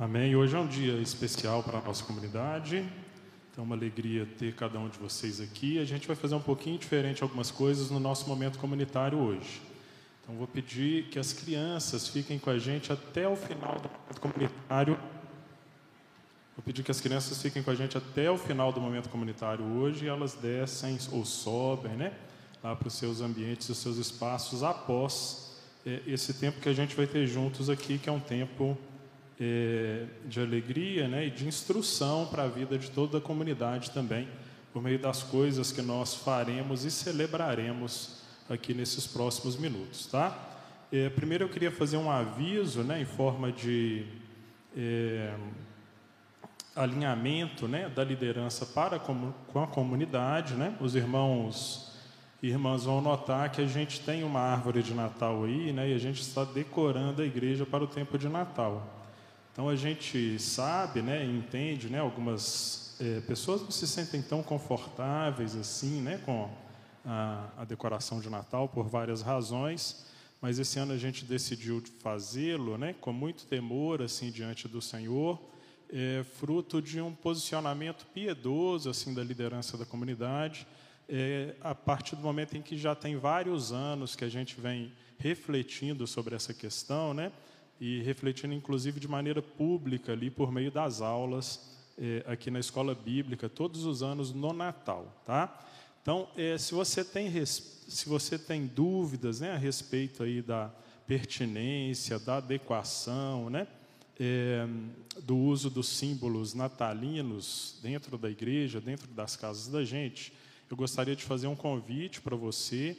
Amém. Hoje é um dia especial para a nossa comunidade. Então, uma alegria ter cada um de vocês aqui. A gente vai fazer um pouquinho diferente algumas coisas no nosso momento comunitário hoje. Então, vou pedir que as crianças fiquem com a gente até o final do momento comunitário. Vou pedir que as crianças fiquem com a gente até o final do momento comunitário hoje e elas descem ou sobem, né? Lá para os seus ambientes, os seus espaços após é, esse tempo que a gente vai ter juntos aqui, que é um tempo é, de alegria né, e de instrução para a vida de toda a comunidade também, por meio das coisas que nós faremos e celebraremos aqui nesses próximos minutos. Tá? É, primeiro eu queria fazer um aviso né, em forma de é, alinhamento né, da liderança para com a comunidade. Né? Os irmãos irmãs vão notar que a gente tem uma árvore de Natal aí, né, e a gente está decorando a igreja para o tempo de Natal. Então a gente sabe, né, entende, né, algumas é, pessoas não se sentem tão confortáveis assim, né, com a, a, decoração de Natal por várias razões, mas esse ano a gente decidiu fazê-lo, né, com muito temor assim diante do Senhor, é, fruto de um posicionamento piedoso assim da liderança da comunidade, é, a partir do momento em que já tem vários anos que a gente vem refletindo sobre essa questão, né? E refletindo inclusive de maneira pública ali por meio das aulas eh, aqui na escola bíblica todos os anos no Natal, tá? Então, eh, se você tem se você tem dúvidas, né, a respeito aí da pertinência, da adequação, né, eh, do uso dos símbolos natalinos dentro da igreja, dentro das casas da gente, eu gostaria de fazer um convite para você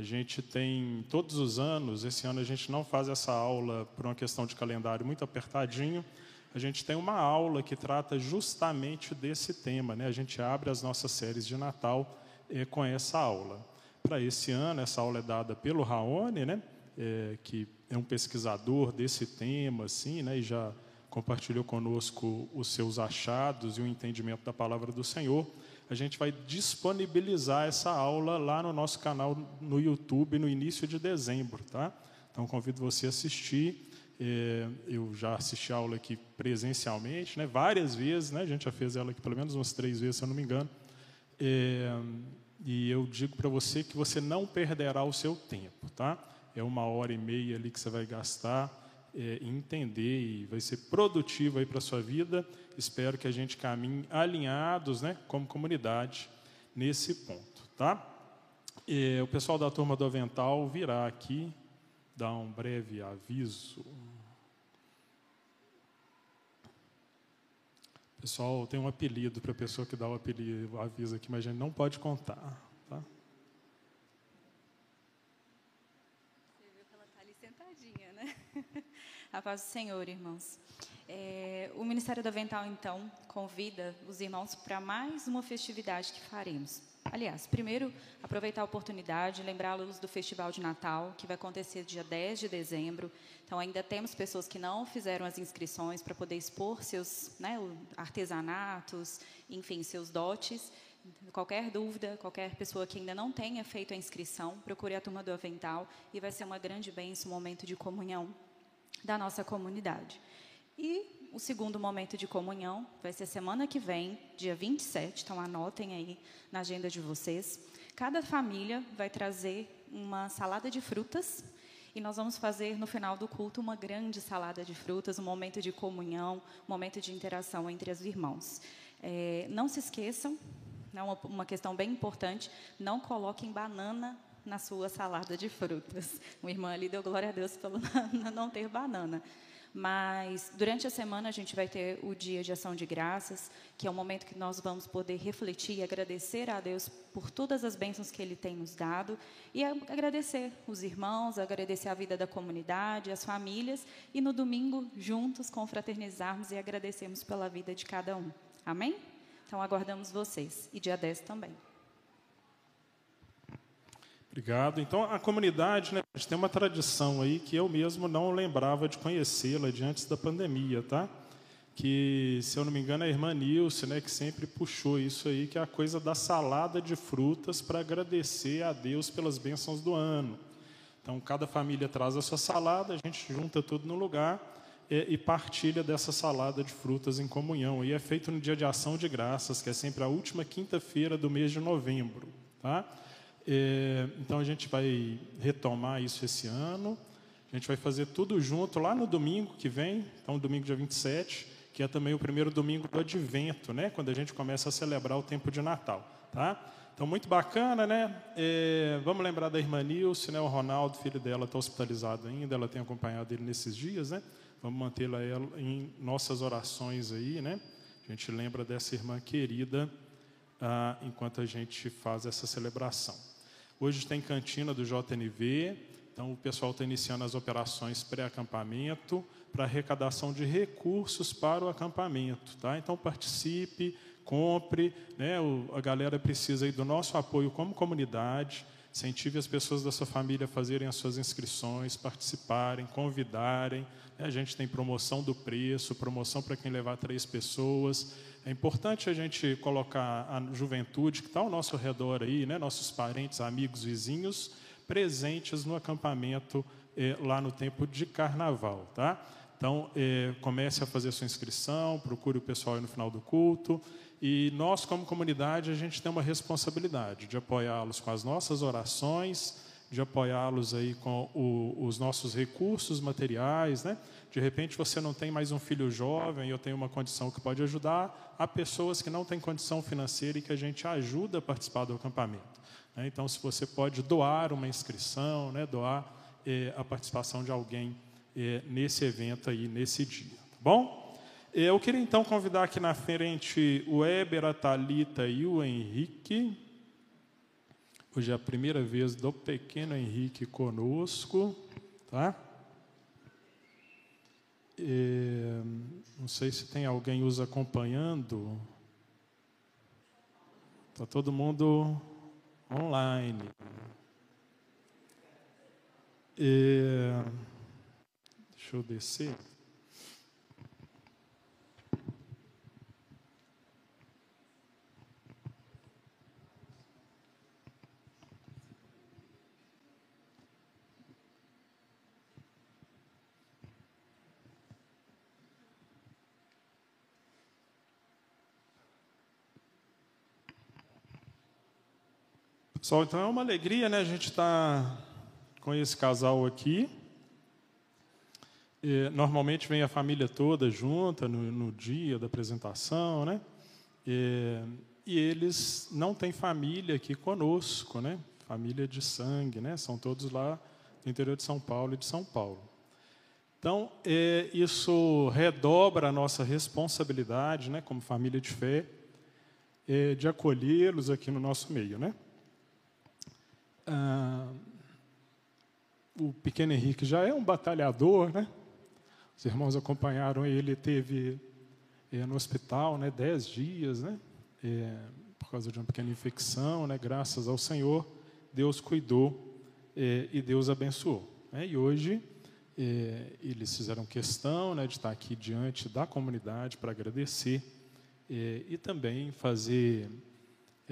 a gente tem todos os anos, esse ano a gente não faz essa aula por uma questão de calendário muito apertadinho. A gente tem uma aula que trata justamente desse tema, né? A gente abre as nossas séries de Natal eh, com essa aula. Para esse ano, essa aula é dada pelo Raoni, né? É, que é um pesquisador desse tema, assim, né? E já compartilhou conosco os seus achados e o entendimento da palavra do Senhor a gente vai disponibilizar essa aula lá no nosso canal no YouTube no início de dezembro, tá? Então convido você a assistir. É, eu já assisti a aula aqui presencialmente, né? Várias vezes, né? A gente já fez ela aqui pelo menos umas três vezes, se eu não me engano. É, e eu digo para você que você não perderá o seu tempo, tá? É uma hora e meia ali que você vai gastar é, entender e vai ser produtivo aí para sua vida. Espero que a gente caminhe alinhados, né, como comunidade, nesse ponto, tá? É, o pessoal da turma do Avental virá aqui dar um breve aviso. Pessoal, tem um apelido para a pessoa que dá o apelido, o aviso aqui, mas a gente não pode contar. A paz do Senhor, irmãos. É, o Ministério da Avental, então, convida os irmãos para mais uma festividade que faremos. Aliás, primeiro, aproveitar a oportunidade, lembrá-los do Festival de Natal, que vai acontecer dia 10 de dezembro. Então, ainda temos pessoas que não fizeram as inscrições para poder expor seus né, artesanatos, enfim, seus dotes. Qualquer dúvida, qualquer pessoa que ainda não tenha feito a inscrição, procure a turma do Avental e vai ser uma grande bênção, um momento de comunhão da nossa comunidade. E o segundo momento de comunhão vai ser semana que vem, dia 27, então anotem aí na agenda de vocês. Cada família vai trazer uma salada de frutas e nós vamos fazer no final do culto uma grande salada de frutas, um momento de comunhão, um momento de interação entre os irmãos. É, não se esqueçam, é uma, questão bem importante, não coloquem banana na sua salada de frutas. Uma irmã ali deu glória a Deus pelo não ter banana. Mas durante a semana a gente vai ter o dia de ação de graças, que é um momento que nós vamos poder refletir e agradecer a Deus por todas as bênçãos que Ele tem nos dado e agradecer os irmãos, agradecer a vida da comunidade, as famílias e no domingo juntos confraternizarmos e agradecermos pela vida de cada um. Amém? Então aguardamos vocês e dia 10 também. Obrigado. Então, a comunidade, né, a gente tem uma tradição aí que eu mesmo não lembrava de conhecê-la de antes da pandemia, tá? Que, se eu não me engano, é a irmã Nilce, né, que sempre puxou isso aí, que é a coisa da salada de frutas para agradecer a Deus pelas bênçãos do ano. Então, cada família traz a sua salada, a gente junta tudo no lugar é, e partilha dessa salada de frutas em comunhão. E é feito no dia de ação de graças, que é sempre a última quinta-feira do mês de novembro. Tá? É, então a gente vai retomar isso esse ano. A gente vai fazer tudo junto lá no domingo que vem, então domingo dia 27, que é também o primeiro domingo do advento, né? quando a gente começa a celebrar o tempo de Natal. Tá? Então, muito bacana, né? É, vamos lembrar da irmã Nilce, né? O Ronaldo, filho dela, está hospitalizado ainda, ela tem acompanhado ele nesses dias, né? Vamos mantê-la em nossas orações aí, né? A gente lembra dessa irmã querida ah, enquanto a gente faz essa celebração. Hoje tem cantina do JNV, então o pessoal está iniciando as operações pré-acampamento para arrecadação de recursos para o acampamento, tá? Então participe, compre, né? A galera precisa do nosso apoio como comunidade. Incentive as pessoas da sua família a fazerem as suas inscrições, participarem, convidarem. Né? A gente tem promoção do preço, promoção para quem levar três pessoas. É importante a gente colocar a juventude que está ao nosso redor aí, né? nossos parentes, amigos, vizinhos, presentes no acampamento eh, lá no tempo de carnaval. Tá? Então, eh, comece a fazer sua inscrição, procure o pessoal aí no final do culto. E nós, como comunidade, a gente tem uma responsabilidade de apoiá-los com as nossas orações, de apoiá-los aí com o, os nossos recursos materiais, né? De repente você não tem mais um filho jovem e eu tenho uma condição que pode ajudar, há pessoas que não têm condição financeira e que a gente ajuda a participar do acampamento. Né? Então, se você pode doar uma inscrição, né? doar eh, a participação de alguém eh, nesse evento aí, nesse dia, tá bom? Eu queria então convidar aqui na frente o Éber, a Thalita e o Henrique. Hoje é a primeira vez do pequeno Henrique conosco, tá? É, não sei se tem alguém os acompanhando. Está todo mundo online. É, deixa eu descer. Pessoal, então é uma alegria, né? A gente está com esse casal aqui. E, normalmente vem a família toda junta no, no dia da apresentação, né? E, e, eles não têm família aqui conosco, né? Família de sangue, né? São todos lá do interior de São Paulo e de São Paulo. Então, é, isso redobra a nossa responsabilidade, né? Como família de fé, é, de acolhê-los aqui no nosso meio, né? Ah, o pequeno Henrique já é um batalhador, né? Os irmãos acompanharam ele, teve é, no hospital, né, dez dias, né? É, por causa de uma pequena infecção, né? Graças ao Senhor, Deus cuidou é, e Deus abençoou. Né? E hoje é, eles fizeram questão, né, de estar aqui diante da comunidade para agradecer é, e também fazer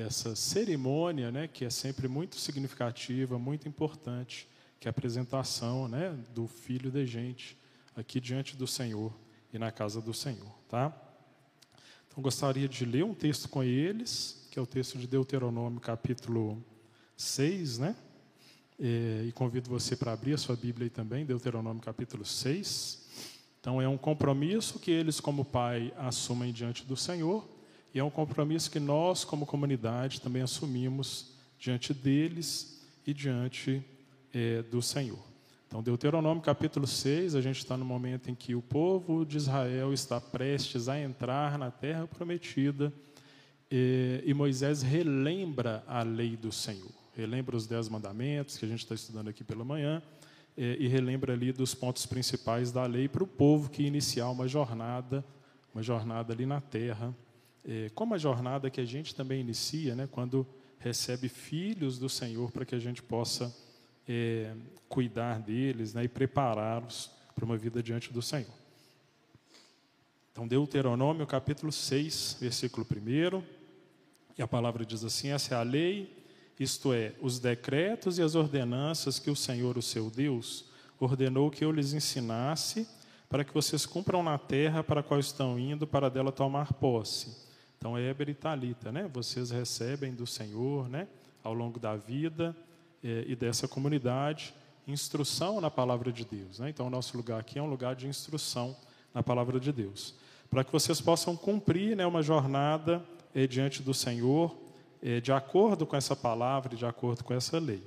essa cerimônia, né, que é sempre muito significativa, muito importante, que é a apresentação, né, do filho da gente aqui diante do Senhor e na casa do Senhor, tá? Então gostaria de ler um texto com eles, que é o texto de Deuteronômio, capítulo 6, né? É, e convido você para abrir a sua Bíblia aí também, Deuteronômio capítulo 6. Então é um compromisso que eles como pai assumem diante do Senhor e é um compromisso que nós, como comunidade, também assumimos diante deles e diante é, do Senhor. Então, Deuteronômio capítulo 6, a gente está no momento em que o povo de Israel está prestes a entrar na terra prometida é, e Moisés relembra a lei do Senhor, relembra os dez mandamentos que a gente está estudando aqui pela manhã é, e relembra ali dos pontos principais da lei para o povo que iniciar uma jornada, uma jornada ali na terra é, como a jornada que a gente também inicia, né, quando recebe filhos do Senhor para que a gente possa é, cuidar deles né, e prepará-los para uma vida diante do Senhor. Então, Deuteronômio capítulo 6, versículo 1, e a palavra diz assim: essa é a lei, isto é, os decretos e as ordenanças que o Senhor, o seu Deus, ordenou que eu lhes ensinasse para que vocês cumpram na terra para a qual estão indo, para dela tomar posse. Então, Éber e Talita, né? Vocês recebem do Senhor, né? Ao longo da vida é, e dessa comunidade, instrução na palavra de Deus. Né? Então, o nosso lugar aqui é um lugar de instrução na palavra de Deus, para que vocês possam cumprir né, uma jornada é, diante do Senhor, é, de acordo com essa palavra e de acordo com essa lei.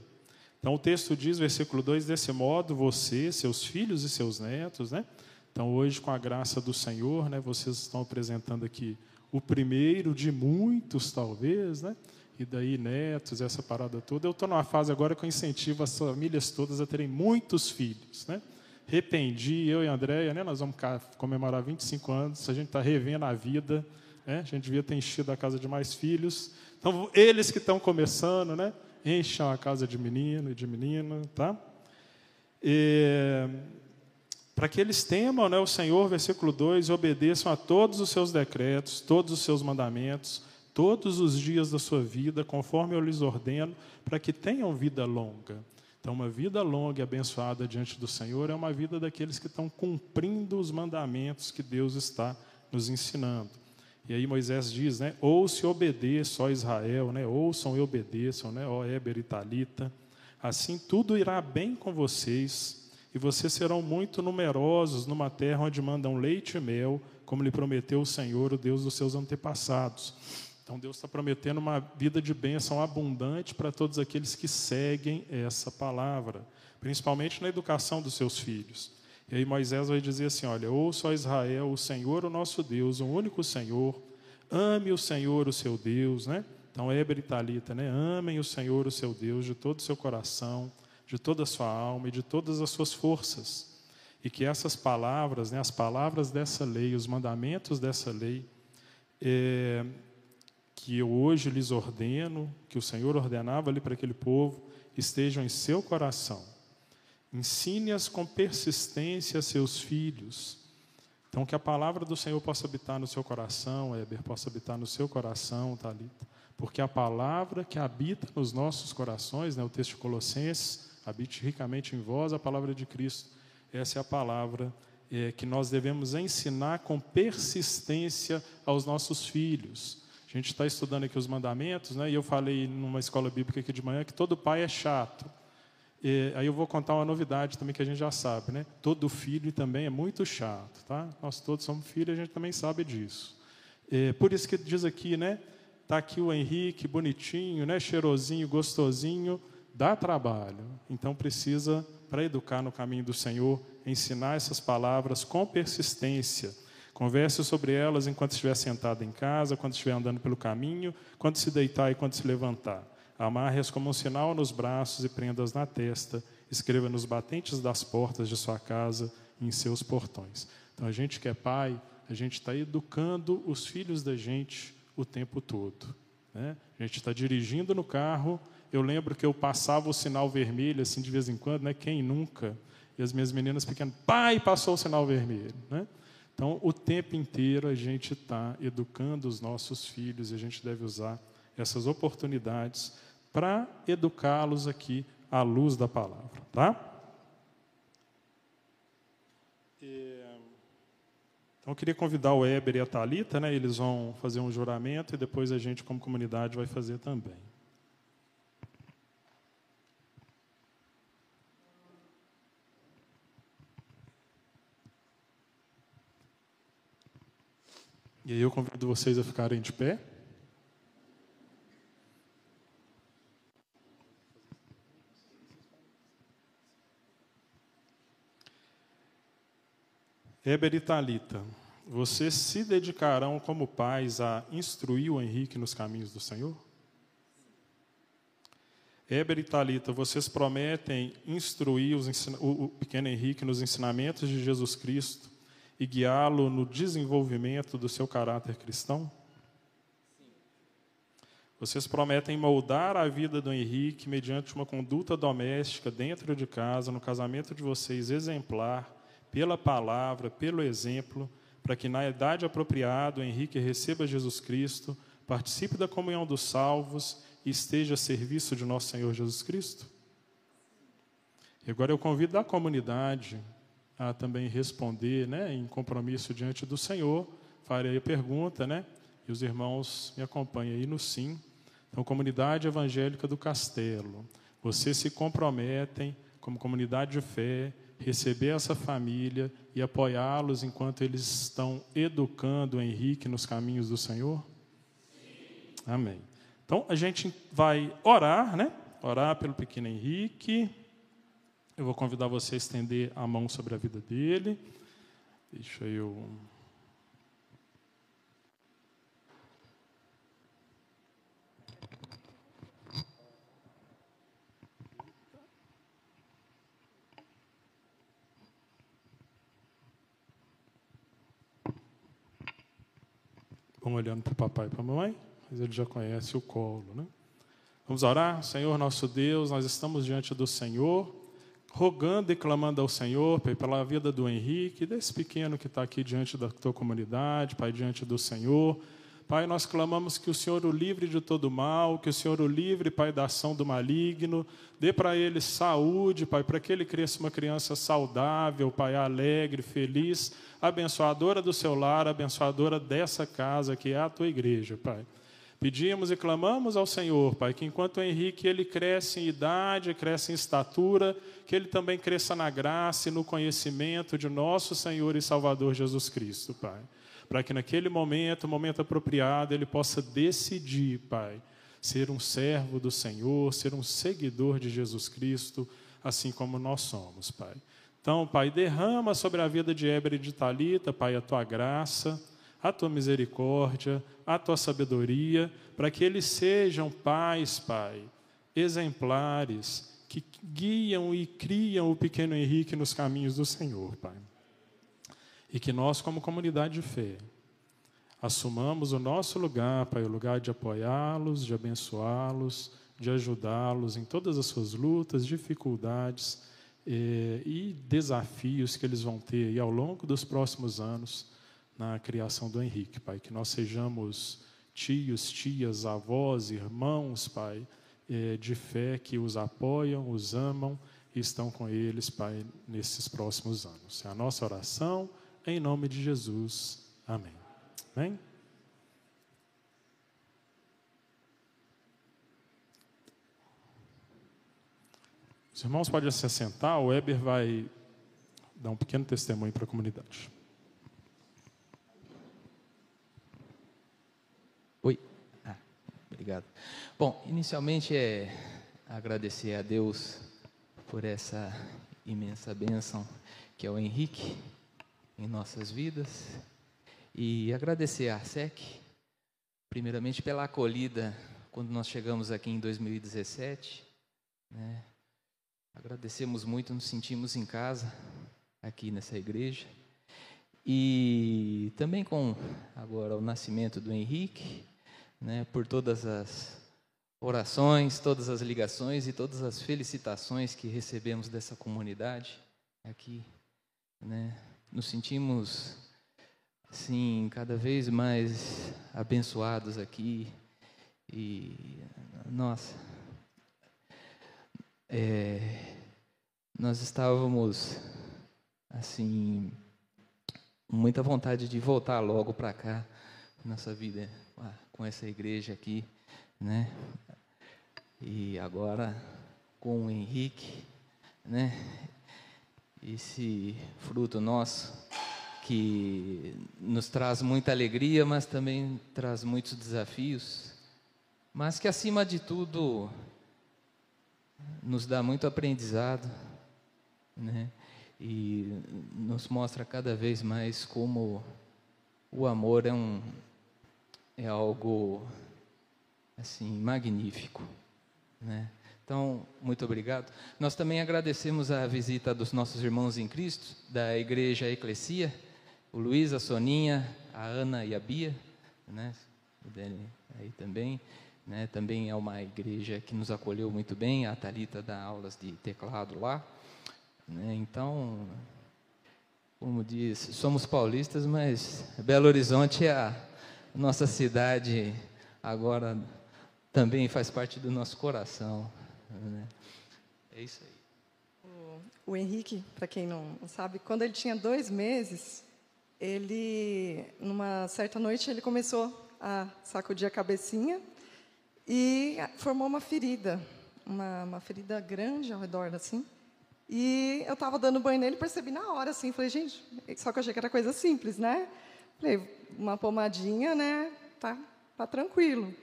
Então, o texto diz, versículo 2: desse modo, você, seus filhos e seus netos, né? Então, hoje, com a graça do Senhor, né, vocês estão apresentando aqui o primeiro de muitos, talvez, né? E daí, netos, essa parada toda. Eu estou numa fase agora que eu incentivo as famílias todas a terem muitos filhos, né? Rependi, eu e a Andréia, né? Nós vamos comemorar 25 anos, a gente está revendo a vida, né? A gente devia ter enchido a casa de mais filhos. Então, eles que estão começando, né? Encham a casa de menino e de menina, tá? E para que eles temam né, o Senhor, versículo 2, e obedeçam a todos os seus decretos, todos os seus mandamentos, todos os dias da sua vida, conforme eu lhes ordeno, para que tenham vida longa. Então, uma vida longa e abençoada diante do Senhor é uma vida daqueles que estão cumprindo os mandamentos que Deus está nos ensinando. E aí Moisés diz, né, ouça e obedeça, ó Israel, né, ouçam e obedeçam, né, ó Éber e Talita. Assim tudo irá bem com vocês e vocês serão muito numerosos numa terra onde mandam leite e mel, como lhe prometeu o Senhor, o Deus dos seus antepassados. Então Deus está prometendo uma vida de bênção abundante para todos aqueles que seguem essa palavra, principalmente na educação dos seus filhos. E aí Moisés vai dizer assim: olha, ouça ó Israel, o Senhor, o nosso Deus, o único Senhor, ame o Senhor, o seu Deus, né? Então, Éber e Talita, né? Amem o Senhor, o seu Deus, de todo o seu coração, de toda a sua alma e de todas as suas forças. E que essas palavras, né, as palavras dessa lei, os mandamentos dessa lei, é, que eu hoje lhes ordeno, que o Senhor ordenava ali para aquele povo, estejam em seu coração. Ensine-as com persistência a seus filhos. Então, que a palavra do Senhor possa habitar no seu coração, Éber, possa habitar no seu coração, Talita. Porque a palavra que habita nos nossos corações, né, o texto de Colossenses, habite ricamente em vós a palavra de Cristo. Essa é a palavra é, que nós devemos ensinar com persistência aos nossos filhos. A gente está estudando aqui os mandamentos, né? E eu falei numa escola bíblica aqui de manhã que todo pai é chato. E, aí eu vou contar uma novidade também que a gente já sabe, né? Todo filho também é muito chato, tá? Nós todos somos filhos, a gente também sabe disso. É, por isso que diz aqui, né? Tá aqui o Henrique, bonitinho, né? Cheirosinho, gostosinho, dá trabalho. Então precisa, para educar no caminho do Senhor, ensinar essas palavras com persistência. Converse sobre elas enquanto estiver sentado em casa, quando estiver andando pelo caminho, quando se deitar e quando se levantar. Amarre-as como um sinal nos braços e prenda-as na testa. Escreva nos batentes das portas de sua casa e em seus portões. Então, a gente que é pai, a gente está educando os filhos da gente o tempo todo. Né? A gente está dirigindo no carro eu lembro que eu passava o sinal vermelho, assim, de vez em quando, né? Quem nunca? E as minhas meninas pequenas, pai, passou o sinal vermelho, né? Então, o tempo inteiro a gente está educando os nossos filhos e a gente deve usar essas oportunidades para educá-los aqui à luz da palavra, tá? Então, eu queria convidar o Éber e a Thalita, né? Eles vão fazer um juramento e depois a gente, como comunidade, vai fazer também. E aí eu convido vocês a ficarem de pé. Heber e Talita, vocês se dedicarão como pais a instruir o Henrique nos caminhos do Senhor? Heber e Talita, vocês prometem instruir o pequeno Henrique nos ensinamentos de Jesus Cristo e guiá-lo no desenvolvimento do seu caráter cristão? Vocês prometem moldar a vida do Henrique mediante uma conduta doméstica dentro de casa, no casamento de vocês exemplar, pela palavra, pelo exemplo, para que na idade apropriada o Henrique receba Jesus Cristo, participe da comunhão dos salvos e esteja a serviço de nosso Senhor Jesus Cristo? E agora eu convido a comunidade a também responder, né, em compromisso diante do Senhor, farei a pergunta, né? E os irmãos me acompanhem aí no sim. Então, comunidade evangélica do Castelo, vocês se comprometem como comunidade de fé receber essa família e apoiá-los enquanto eles estão educando Henrique nos caminhos do Senhor? Sim. Amém. Então a gente vai orar, né? Orar pelo pequeno Henrique. Eu vou convidar você a estender a mão sobre a vida dele. Deixa eu Vamos olhando para o papai e para a mamãe, mas ele já conhece o colo, né? Vamos orar? Senhor nosso Deus, nós estamos diante do Senhor, rogando e clamando ao Senhor, Pai, pela vida do Henrique, desse pequeno que está aqui diante da tua comunidade, Pai, diante do Senhor. Pai, nós clamamos que o Senhor o livre de todo mal, que o Senhor o livre, Pai, da ação do maligno, dê para ele saúde, Pai, para que ele cresça uma criança saudável, Pai, alegre, feliz, abençoadora do seu lar, abençoadora dessa casa que é a tua igreja, Pai. Pedimos e clamamos ao Senhor, Pai, que enquanto o Henrique ele cresce em idade, cresce em estatura, que ele também cresça na graça e no conhecimento de nosso Senhor e Salvador Jesus Cristo, Pai. Para que naquele momento, momento apropriado, ele possa decidir, Pai, ser um servo do Senhor, ser um seguidor de Jesus Cristo, assim como nós somos, Pai. Então, Pai, derrama sobre a vida de Éber e de Talita, Pai, a tua graça, a tua misericórdia, a tua sabedoria, para que eles sejam pais, Pai, exemplares, que guiam e criam o pequeno Henrique nos caminhos do Senhor, Pai. E que nós, como comunidade de fé, assumamos o nosso lugar, Pai, o lugar de apoiá-los, de abençoá-los, de ajudá-los em todas as suas lutas, dificuldades eh, e desafios que eles vão ter ao longo dos próximos anos na criação do Henrique, Pai. Que nós sejamos tios, tias, avós, irmãos, Pai, eh, de fé que os apoiam, os amam e estão com eles, Pai, nesses próximos anos. É a nossa oração, em nome de Jesus. Amém. Amém? Os irmãos podem se assentar, o Weber vai dar um pequeno testemunho para a comunidade. Oi. Ah, obrigado. Bom, inicialmente é agradecer a Deus por essa imensa bênção que é o Henrique em nossas vidas e agradecer a ARSEC, primeiramente pela acolhida quando nós chegamos aqui em 2017, né? Agradecemos muito, nos sentimos em casa aqui nessa igreja. E também com agora o nascimento do Henrique, né, por todas as orações, todas as ligações e todas as felicitações que recebemos dessa comunidade aqui, né, nos sentimos sim cada vez mais abençoados aqui e nossa é, nós estávamos assim muita vontade de voltar logo para cá nossa vida com essa igreja aqui né e agora com o Henrique né esse fruto nosso que nos traz muita alegria mas também traz muitos desafios mas que acima de tudo nos dá muito aprendizado, né? E nos mostra cada vez mais como o amor é um é algo assim magnífico, né? Então, muito obrigado. Nós também agradecemos a visita dos nossos irmãos em Cristo, da Igreja Eclesia, o Luiz, a Soninha, a Ana e a Bia, né? Aí também. Né? Também é uma igreja que nos acolheu muito bem. A Talita dá aulas de teclado lá. Né? Então, como diz, somos paulistas, mas Belo Horizonte é a nossa cidade agora também faz parte do nosso coração. Né? É isso aí. o Henrique, para quem não sabe, quando ele tinha dois meses, ele, numa certa noite, ele começou a sacudir a cabecinha e formou uma ferida, uma, uma ferida grande ao redor, assim. E eu estava dando banho nele, percebi na hora, assim, falei, gente, só que eu achei que era coisa simples, né? Falei, uma pomadinha, né? Tá, tá tranquilo.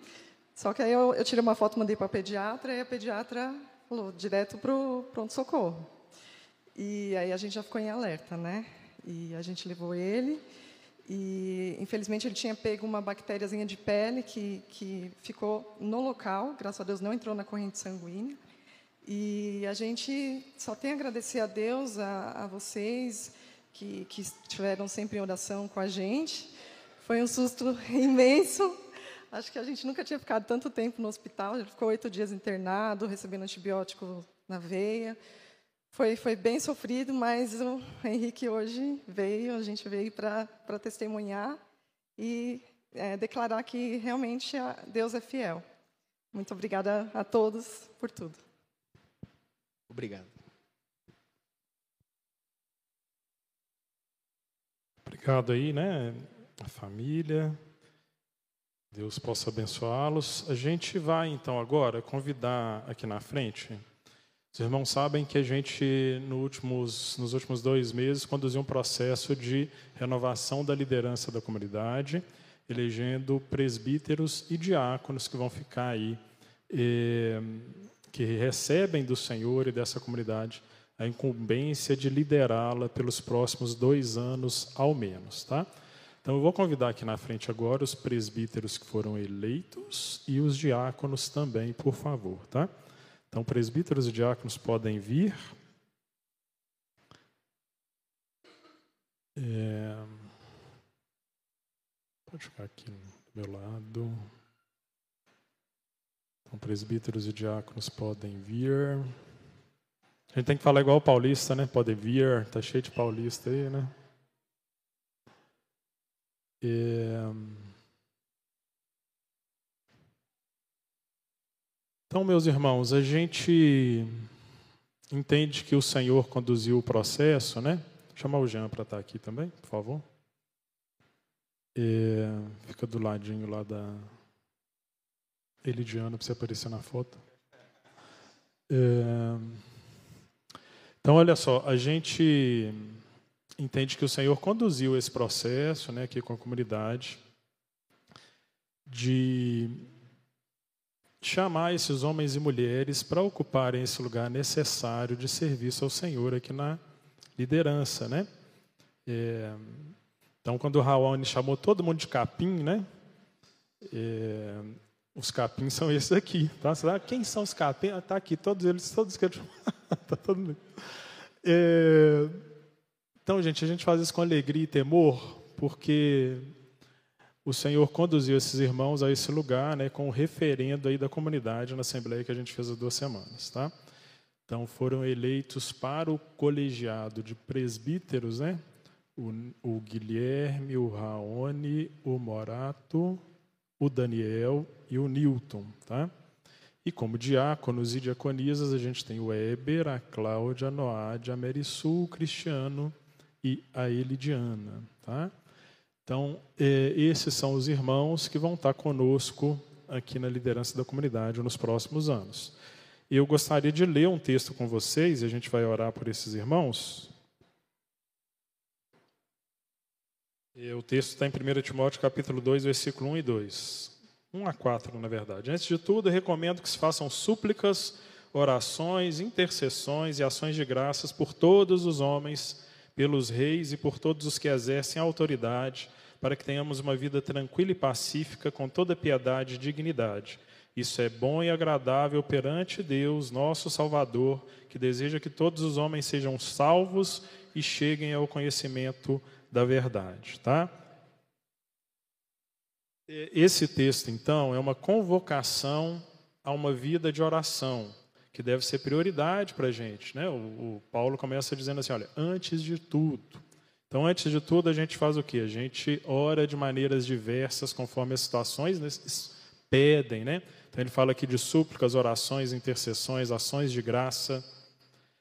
Só que aí eu, eu tirei uma foto, mandei para a pediatra, e a pediatra falou direto para o pronto-socorro. E aí a gente já ficou em alerta, né? E a gente levou ele. E, infelizmente, ele tinha pego uma bactériazinha de pele que, que ficou no local, graças a Deus não entrou na corrente sanguínea. E a gente só tem a agradecer a Deus, a, a vocês, que, que estiveram sempre em oração com a gente. Foi um susto imenso. Acho que a gente nunca tinha ficado tanto tempo no hospital. Ele ficou oito dias internado, recebendo antibiótico na veia. Foi, foi bem sofrido, mas o Henrique hoje veio, a gente veio para testemunhar e é, declarar que realmente Deus é fiel. Muito obrigada a todos por tudo. Obrigado. Obrigado aí, né, a família. Deus possa abençoá-los. A gente vai então agora convidar aqui na frente os irmãos sabem que a gente, no últimos, nos últimos dois meses, conduziu um processo de renovação da liderança da comunidade, elegendo presbíteros e diáconos que vão ficar aí, eh, que recebem do Senhor e dessa comunidade a incumbência de liderá-la pelos próximos dois anos, ao menos. Tá? Então, eu vou convidar aqui na frente agora os presbíteros que foram eleitos e os diáconos também, por favor. Tá? Então, presbíteros e diáconos podem vir. É... Pode ficar aqui do meu lado. Então, presbíteros e diáconos podem vir. A gente tem que falar igual o paulista, né? Pode vir, tá cheio de paulista aí, né? É... Então, meus irmãos, a gente entende que o Senhor conduziu o processo, né? Chamar o Jean para estar aqui também, por favor. É, fica do ladinho lá da Elidiana para você aparecer na foto. É, então, olha só, a gente entende que o Senhor conduziu esse processo, né, aqui com a comunidade, de chamar esses homens e mulheres para ocuparem esse lugar necessário de serviço ao Senhor aqui na liderança, né? É, então, quando o Raoni chamou todo mundo de capim, né? É, os capins são esses aqui, tá? Quem são os capins? Ah, tá aqui, todos eles, todos que tá todo mundo. É, então, gente, a gente faz isso com alegria e temor, porque o Senhor conduziu esses irmãos a esse lugar, né, com o referendo aí da comunidade na assembleia que a gente fez há duas semanas, tá? Então foram eleitos para o colegiado de presbíteros, né? O, o Guilherme, o Raoni, o Morato, o Daniel e o Newton, tá? E como diáconos e diaconisas, a gente tem o Eber, a Cláudia, a Noade, a Merisul, o Cristiano e a Elidiana, tá? Então, é, esses são os irmãos que vão estar conosco aqui na liderança da comunidade nos próximos anos. Eu gostaria de ler um texto com vocês, e a gente vai orar por esses irmãos. O texto está em 1 Timóteo capítulo 2, versículo 1 e 2. 1 a 4, na verdade. Antes de tudo, recomendo que se façam súplicas, orações, intercessões e ações de graças por todos os homens, pelos reis e por todos os que exercem autoridade, para que tenhamos uma vida tranquila e pacífica, com toda piedade e dignidade. Isso é bom e agradável perante Deus, nosso Salvador, que deseja que todos os homens sejam salvos e cheguem ao conhecimento da verdade, tá? Esse texto, então, é uma convocação a uma vida de oração, que deve ser prioridade para a gente. Né? O, o Paulo começa dizendo assim: olha, antes de tudo, então, antes de tudo, a gente faz o quê? A gente ora de maneiras diversas, conforme as situações né, pedem, né? Então, ele fala aqui de súplicas, orações, intercessões, ações de graça.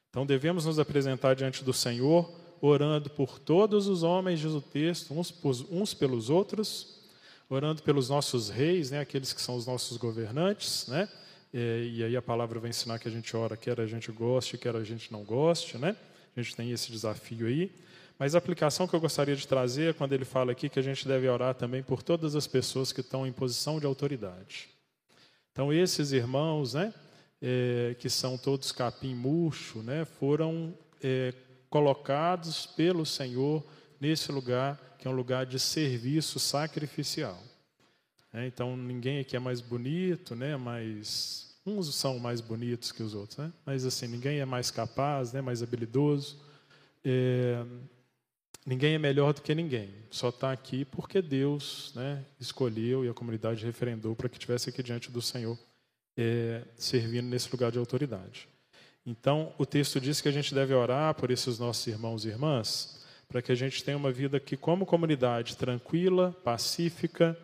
Então, devemos nos apresentar diante do Senhor, orando por todos os homens, diz o texto, uns, uns pelos outros, orando pelos nossos reis, né, aqueles que são os nossos governantes, né? E, e aí a palavra vai ensinar que a gente ora, quer a gente goste, quer a gente não goste, né? A gente tem esse desafio aí. Mas a aplicação que eu gostaria de trazer é quando ele fala aqui que a gente deve orar também por todas as pessoas que estão em posição de autoridade. Então, esses irmãos, né, é, que são todos capim murcho, né, foram é, colocados pelo Senhor nesse lugar, que é um lugar de serviço sacrificial. É, então, ninguém aqui é mais bonito, né, mais Uns são mais bonitos que os outros, né? mas assim, ninguém é mais capaz, né? mais habilidoso. É, ninguém é melhor do que ninguém. Só está aqui porque Deus né, escolheu e a comunidade referendou para que estivesse aqui diante do Senhor, é, servindo nesse lugar de autoridade. Então, o texto diz que a gente deve orar por esses nossos irmãos e irmãs, para que a gente tenha uma vida que, como comunidade, tranquila, pacífica,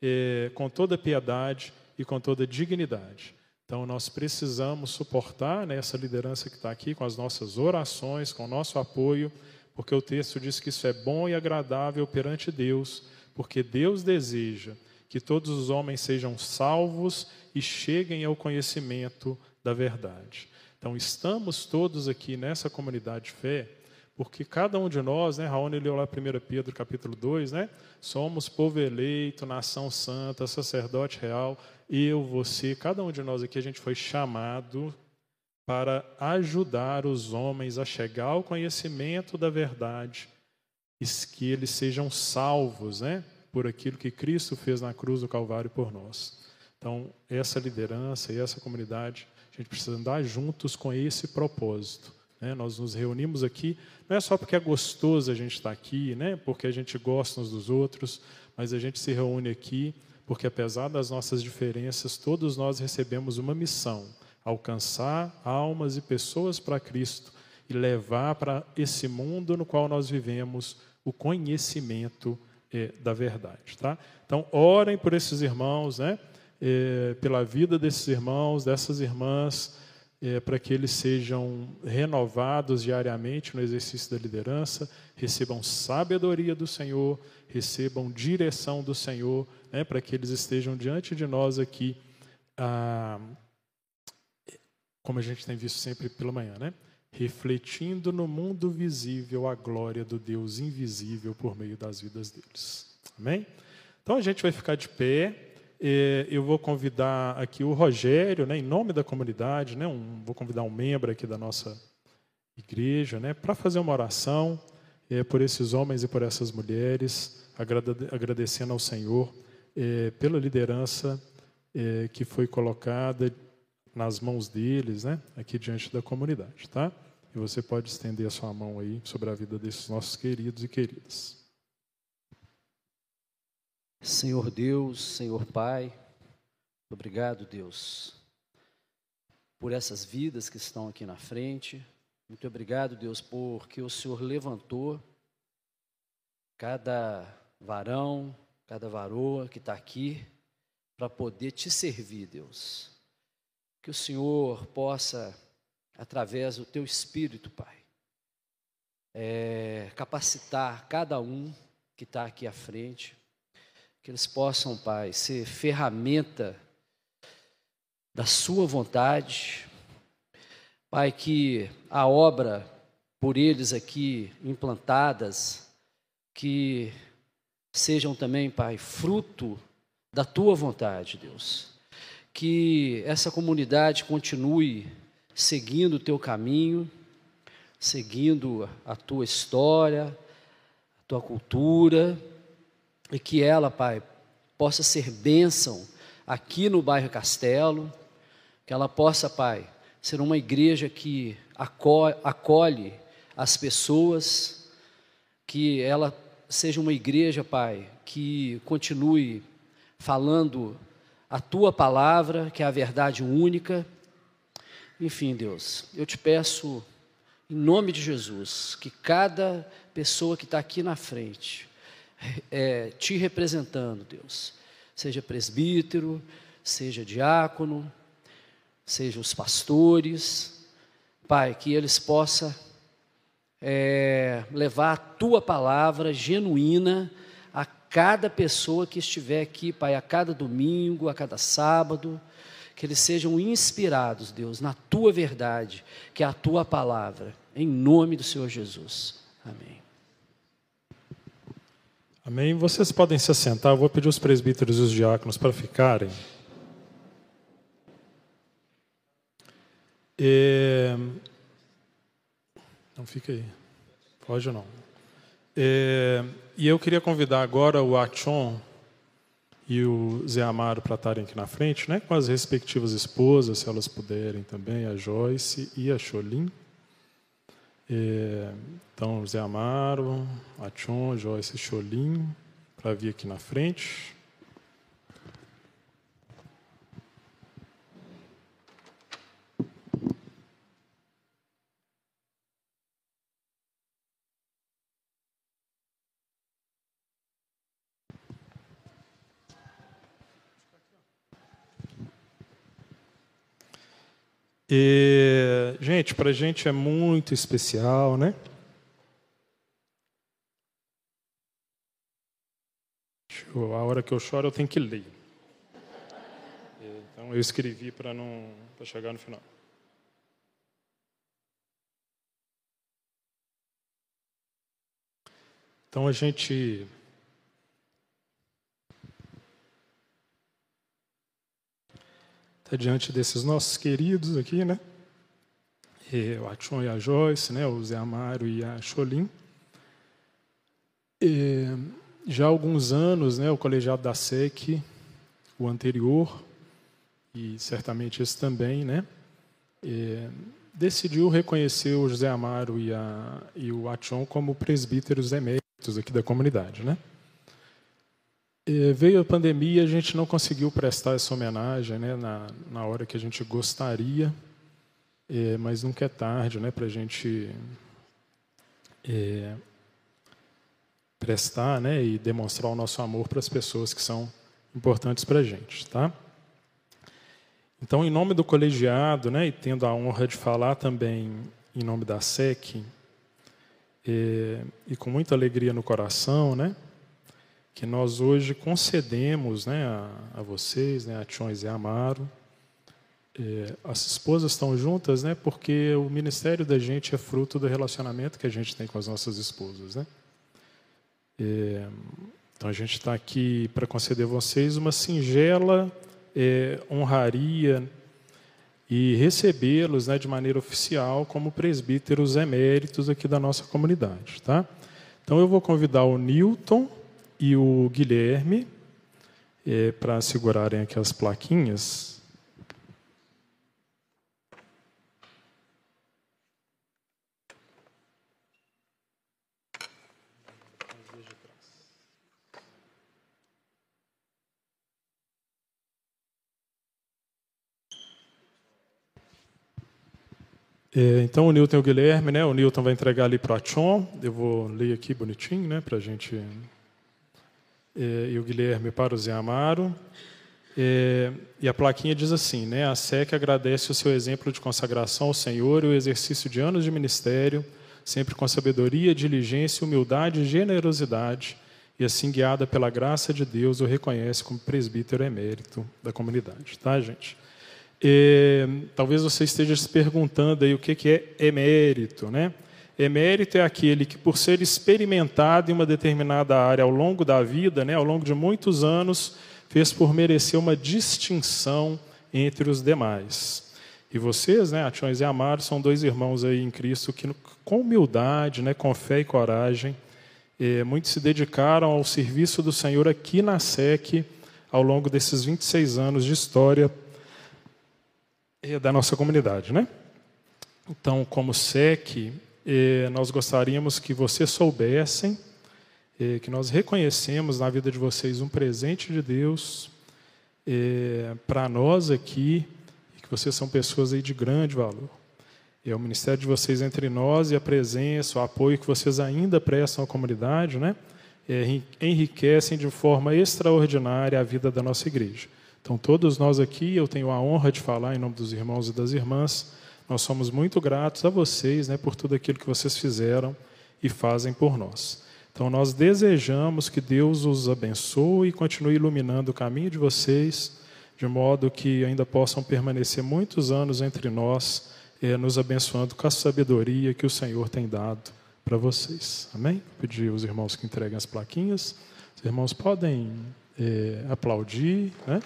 é, com toda piedade e com toda dignidade. Então, nós precisamos suportar né, essa liderança que está aqui com as nossas orações, com o nosso apoio, porque o texto diz que isso é bom e agradável perante Deus, porque Deus deseja que todos os homens sejam salvos e cheguem ao conhecimento da verdade. Então, estamos todos aqui nessa comunidade de fé, porque cada um de nós, né, Raoni leu lá 1 Pedro capítulo 2, né, somos povo eleito, nação santa, sacerdote real, eu, você, cada um de nós aqui, a gente foi chamado para ajudar os homens a chegar ao conhecimento da verdade que eles sejam salvos, né, por aquilo que Cristo fez na cruz do Calvário por nós. Então, essa liderança e essa comunidade, gente precisa andar juntos com esse propósito. Né? Nós nos reunimos aqui, não é só porque é gostoso a gente estar aqui, né? porque a gente gosta uns dos outros, mas a gente se reúne aqui porque apesar das nossas diferenças, todos nós recebemos uma missão: alcançar almas e pessoas para Cristo e levar para esse mundo no qual nós vivemos o conhecimento é, da verdade. Tá? Então, orem por esses irmãos, né? É, pela vida desses irmãos, dessas irmãs, é, para que eles sejam renovados diariamente no exercício da liderança, recebam sabedoria do Senhor, recebam direção do Senhor né, para que eles estejam diante de nós aqui, ah, como a gente tem visto sempre pela manhã, né? refletindo no mundo visível a glória do Deus invisível por meio das vidas deles. Amém? Então a gente vai ficar de pé. Eu vou convidar aqui o Rogério, né, em nome da comunidade, né, um, vou convidar um membro aqui da nossa igreja, né, para fazer uma oração é, por esses homens e por essas mulheres, agradecendo ao Senhor é, pela liderança é, que foi colocada nas mãos deles, né, aqui diante da comunidade, tá? E você pode estender a sua mão aí sobre a vida desses nossos queridos e queridas. Senhor Deus, Senhor Pai, obrigado, Deus, por essas vidas que estão aqui na frente. Muito obrigado, Deus, porque o Senhor levantou cada varão, cada varoa que está aqui, para poder te servir, Deus. Que o Senhor possa, através do teu Espírito, Pai, é, capacitar cada um que está aqui à frente, que eles possam, Pai, ser ferramenta da Sua vontade, Pai, que a obra por eles aqui implantadas, que sejam também, Pai, fruto da tua vontade, Deus. Que essa comunidade continue seguindo o teu caminho, seguindo a tua história, a tua cultura, e que ela, Pai, possa ser bênção aqui no bairro Castelo, que ela possa, Pai, ser uma igreja que acolhe as pessoas, que ela seja uma igreja, Pai, que continue falando a tua palavra, que é a verdade única. Enfim, Deus, eu te peço, em nome de Jesus, que cada pessoa que está aqui na frente, é, te representando, Deus, seja presbítero, seja diácono, seja os pastores, Pai, que eles possam é, levar a tua palavra genuína a cada pessoa que estiver aqui, Pai, a cada domingo, a cada sábado, que eles sejam inspirados, Deus, na tua verdade, que é a tua palavra, em nome do Senhor Jesus. Amém. Amém. Vocês podem se assentar. Eu vou pedir os presbíteros e os diáconos para ficarem. É... Não fica aí. Pode ou não. É... E eu queria convidar agora o Achon e o Zé Amaro para estarem aqui na frente, né, com as respectivas esposas, se elas puderem também, a Joyce e a Cholim. Então, Zé Amaro, Achon, Joyce Cholim, para vir aqui na frente. E, gente, para a gente é muito especial, né? A hora que eu choro, eu tenho que ler. Então, eu escrevi para não para chegar no final. Então, a gente está diante desses nossos queridos aqui, né? E o Atchon e a Joyce, né? o Zé Amaro e a Cholim. E, já há alguns anos, né, o colegiado da SEC, o anterior, e certamente esse também, né, decidiu reconhecer o José Amaro e, a, e o Atchon como presbíteros eméritos aqui da comunidade. Né? É, veio a pandemia, a gente não conseguiu prestar essa homenagem né, na, na hora que a gente gostaria, é, mas nunca é tarde né, para a gente é, prestar né, e demonstrar o nosso amor para as pessoas que são importantes para a gente. Tá? Então, em nome do colegiado, né, e tendo a honra de falar também em nome da SEC, é, e com muita alegria no coração, né, que nós hoje concedemos né, a, a vocês, né, a Tiões e a Amaro. É, as esposas estão juntas né, porque o ministério da gente é fruto do relacionamento que a gente tem com as nossas esposas. Né? É, então a gente está aqui para conceder a vocês uma singela é, honraria e recebê-los né, de maneira oficial como presbíteros eméritos aqui da nossa comunidade. Tá? Então eu vou convidar o Newton e o Guilherme é, para segurarem aqui as plaquinhas. É, então, o Newton e o Guilherme, né? O Newton vai entregar ali para o Achon. Eu vou ler aqui bonitinho, né? Para a gente é, e o Guilherme para o Zé Amaro. É, e a plaquinha diz assim, né? A SEC agradece o seu exemplo de consagração ao Senhor e o exercício de anos de ministério, sempre com sabedoria, diligência, humildade e generosidade, e assim guiada pela graça de Deus, o reconhece como presbítero emérito da comunidade, tá, gente? É, talvez você esteja se perguntando aí o que, que é emérito, né? Emérito é aquele que, por ser experimentado em uma determinada área ao longo da vida, né, ao longo de muitos anos, fez por merecer uma distinção entre os demais. E vocês, né, Atiões e Amaro, são dois irmãos aí em Cristo que, com humildade, né, com fé e coragem, eh, muitos se dedicaram ao serviço do Senhor aqui na SEC ao longo desses 26 anos de história eh, da nossa comunidade. Né? Então, como SEC, nós gostaríamos que vocês soubessem que nós reconhecemos na vida de vocês um presente de Deus para nós aqui, e que vocês são pessoas aí de grande valor. É o ministério de vocês entre nós e a presença, o apoio que vocês ainda prestam à comunidade, né? Enriquecem de forma extraordinária a vida da nossa igreja. Então, todos nós aqui, eu tenho a honra de falar em nome dos irmãos e das irmãs, Nós somos muito gratos a vocês, né, por tudo aquilo que vocês fizeram e fazem por nós. Então nós desejamos que Deus os abençoe e continue iluminando o caminho de vocês, de modo que ainda possam permanecer muitos anos entre nós, eh, nos abençoando com a sabedoria que o Senhor tem dado para vocês. Amém? Vou pedir aos irmãos que entreguem as plaquinhas. Os irmãos podem eh, aplaudir, né?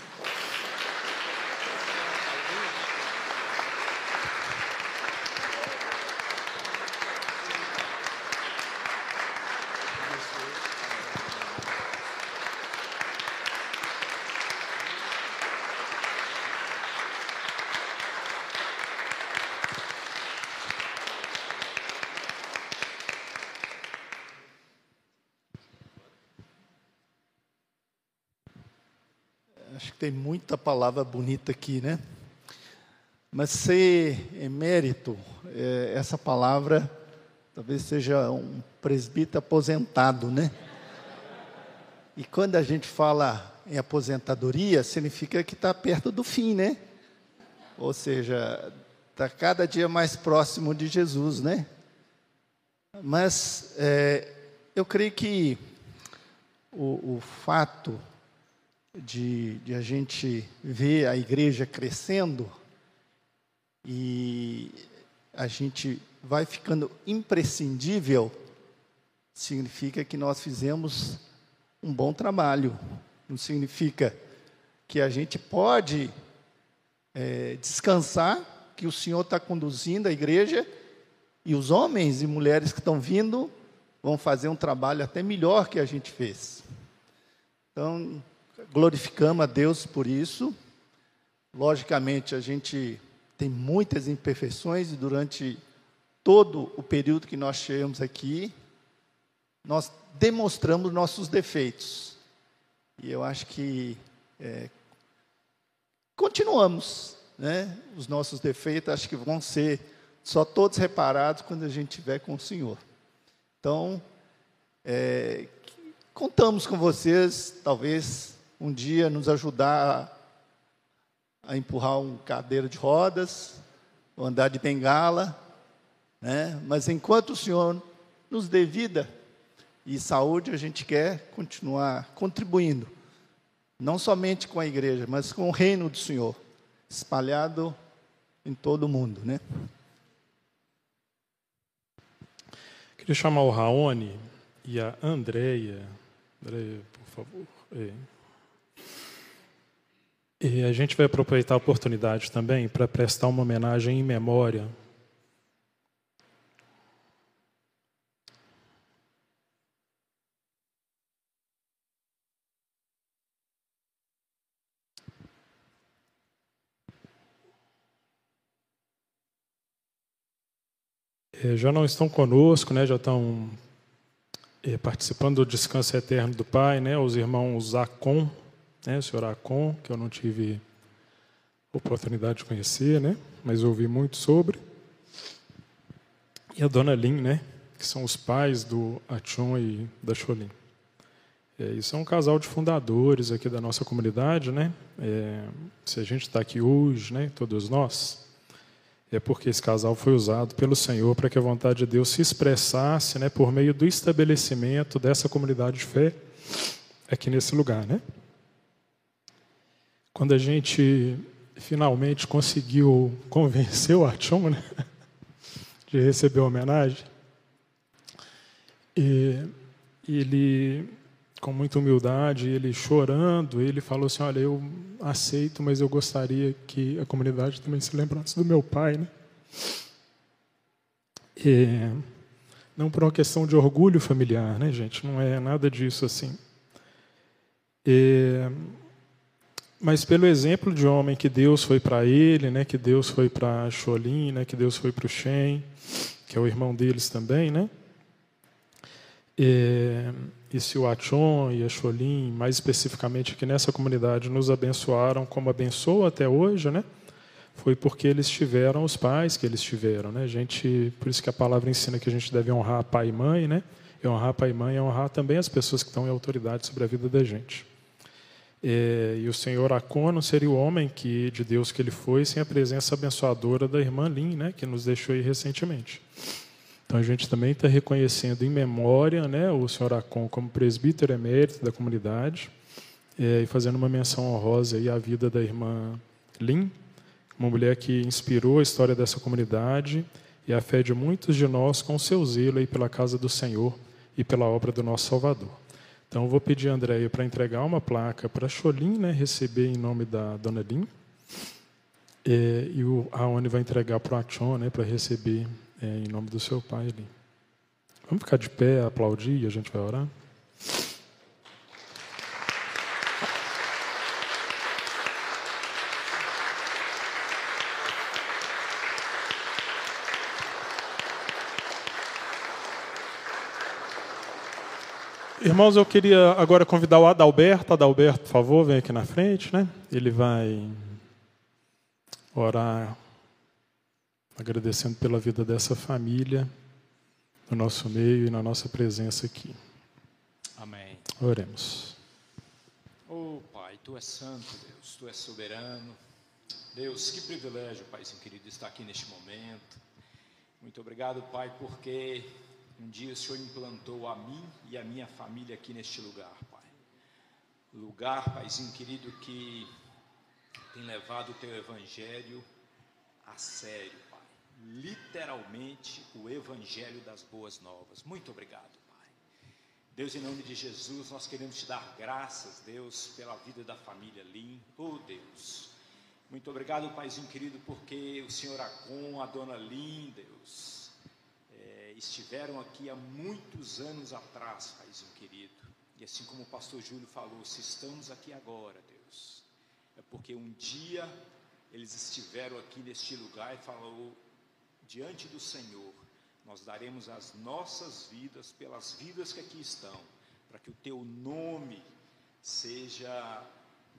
Tem muita palavra bonita aqui, né? Mas ser emérito, é, essa palavra talvez seja um presbítero aposentado, né? E quando a gente fala em aposentadoria, significa que está perto do fim, né? Ou seja, está cada dia mais próximo de Jesus, né? Mas é, eu creio que o, o fato de, de a gente ver a igreja crescendo e a gente vai ficando imprescindível, significa que nós fizemos um bom trabalho. Não significa que a gente pode é, descansar, que o Senhor está conduzindo a igreja e os homens e mulheres que estão vindo vão fazer um trabalho até melhor que a gente fez. Então, glorificamos a Deus por isso. Logicamente, a gente tem muitas imperfeições e durante todo o período que nós chegamos aqui, nós demonstramos nossos defeitos. E eu acho que é, continuamos, né? Os nossos defeitos acho que vão ser só todos reparados quando a gente estiver com o Senhor. Então, é, contamos com vocês, talvez um dia nos ajudar a, empurrar um cadeira de rodas, ou andar de bengala, né? Mas enquanto o Senhor nos dê vida e saúde, a gente quer continuar contribuindo, não somente com a igreja, mas com o reino do Senhor, espalhado em todo o mundo, né? Queria chamar o Raoni e a Andreia. Andreia, por favor. É. E a gente vai aproveitar a oportunidade também para prestar uma homenagem em memória. É, já não estão conosco, né, já estão é, participando do descanso eterno do Pai, né, os irmãos Acon, né, o senhor Acon, que eu não tive oportunidade de conhecer, né, mas ouvi muito sobre, e a dona Lin, né, que são os pais do Achon e da Cholin. É, isso é um casal de fundadores aqui da nossa comunidade, né? É, se a gente está aqui hoje, né, todos nós, é porque esse casal foi usado pelo Senhor para que a vontade de Deus se expressasse né, por meio do estabelecimento dessa comunidade de fé aqui nesse lugar. Né? Quando a gente finalmente conseguiu convencer o Archon né, de receber a homenagem, e ele, com muita humildade, ele chorando, ele falou assim: Olha, eu aceito, mas eu gostaria que a comunidade também se lembrasse do meu pai, né? E, não por uma questão de orgulho familiar, né, gente? Não é nada disso assim. E, mas pelo exemplo de homem que Deus foi para ele, né? Que Deus foi para Cholim, né? Que Deus foi para o Shem, que é o irmão deles também, né? E, e se o Achon e a Cholim, mais especificamente aqui nessa comunidade, nos abençoaram como abençoam até hoje, né? Foi porque eles tiveram os pais que eles tiveram, né? A gente, por isso que a palavra ensina que a gente deve honrar pai e mãe, né? E honrar pai e mãe é honrar também as pessoas que estão em autoridade sobre a vida da gente. É, e o senhor Acon não seria o homem que de Deus que ele foi sem a presença abençoadora da irmã Lin, né, que nos deixou aí recentemente. Então a gente também está reconhecendo em memória né, o senhor Acon como presbítero emérito da comunidade é, e fazendo uma menção honrosa aí à vida da irmã Lin, uma mulher que inspirou a história dessa comunidade e a fé de muitos de nós com seu zelo aí pela casa do Senhor e pela obra do nosso Salvador. Então, vou pedir a Andréia para entregar uma placa para a Cholim, né, receber em nome da dona Lin. É, e o Raoni vai entregar para o Atión, né, para receber é, em nome do seu pai ali. Vamos ficar de pé, aplaudir e a gente vai orar? Irmãos, eu queria agora convidar o Adalberto. Adalberto, por favor, vem aqui na frente, né? Ele vai orar agradecendo pela vida dessa família, no nosso meio e na nossa presença aqui. Amém. Oremos. Oh, Pai, Tu és santo, Deus, Tu és soberano. Deus, que privilégio, Paizinho querido, estar aqui neste momento. Muito obrigado, Pai, porque um dia o Senhor implantou a mim e a minha família aqui neste lugar, Pai. Lugar, Paizinho querido, que tem levado o Teu Evangelho a sério, Pai. Literalmente o Evangelho das Boas Novas. Muito obrigado, Pai. Deus, em nome de Jesus, nós queremos te dar graças, Deus, pela vida da família Lim. Oh, Deus. Muito obrigado, Paizinho querido, porque o Senhor Acon, a dona Lim, Deus estiveram aqui há muitos anos atrás, Paizinho querido. E assim como o pastor Júlio falou, se estamos aqui agora, Deus, é porque um dia eles estiveram aqui neste lugar e falou diante do Senhor, nós daremos as nossas vidas pelas vidas que aqui estão, para que o teu nome seja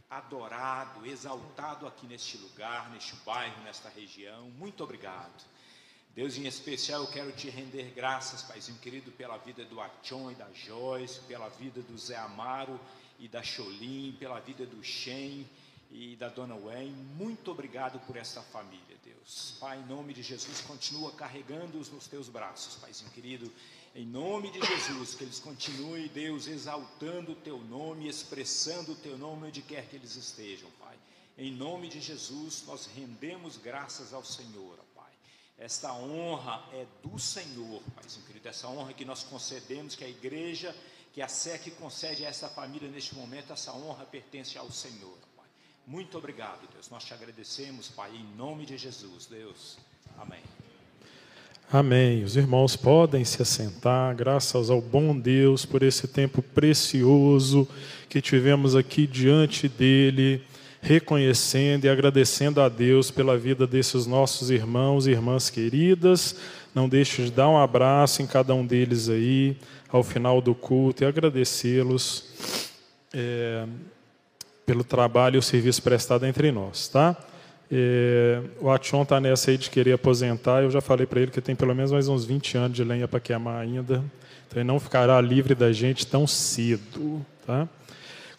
adorado, exaltado aqui neste lugar, neste bairro, nesta região. Muito obrigado. Deus, em especial, eu quero te render graças, Paizinho querido, pela vida do Atión e da Joyce, pela vida do Zé Amaro e da Cholim, pela vida do Shen e da Dona Wayne. Muito obrigado por esta família, Deus. Pai, em nome de Jesus, continua carregando-os nos teus braços, Paizinho querido. Em nome de Jesus, que eles continuem, Deus, exaltando o teu nome, expressando o teu nome onde quer que eles estejam, Pai. Em nome de Jesus, nós rendemos graças ao Senhor. Esta honra é do Senhor, Pai querido. Essa honra que nós concedemos, que a igreja, que a SEC concede a esta família neste momento, essa honra pertence ao Senhor, Pai. Muito obrigado, Deus. Nós te agradecemos, Pai, em nome de Jesus, Deus. Amém. Amém. Os irmãos podem se assentar, graças ao bom Deus por esse tempo precioso que tivemos aqui diante dele reconhecendo e agradecendo a Deus pela vida desses nossos irmãos e irmãs queridas. Não deixe de dar um abraço em cada um deles aí, ao final do culto, e agradecê-los é, pelo trabalho e o serviço prestado entre nós, tá? É, o Ation está nessa aí de querer aposentar. Eu já falei para ele que tem pelo menos mais uns 20 anos de lenha para queimar ainda. Então ele não ficará livre da gente tão cedo. Tá?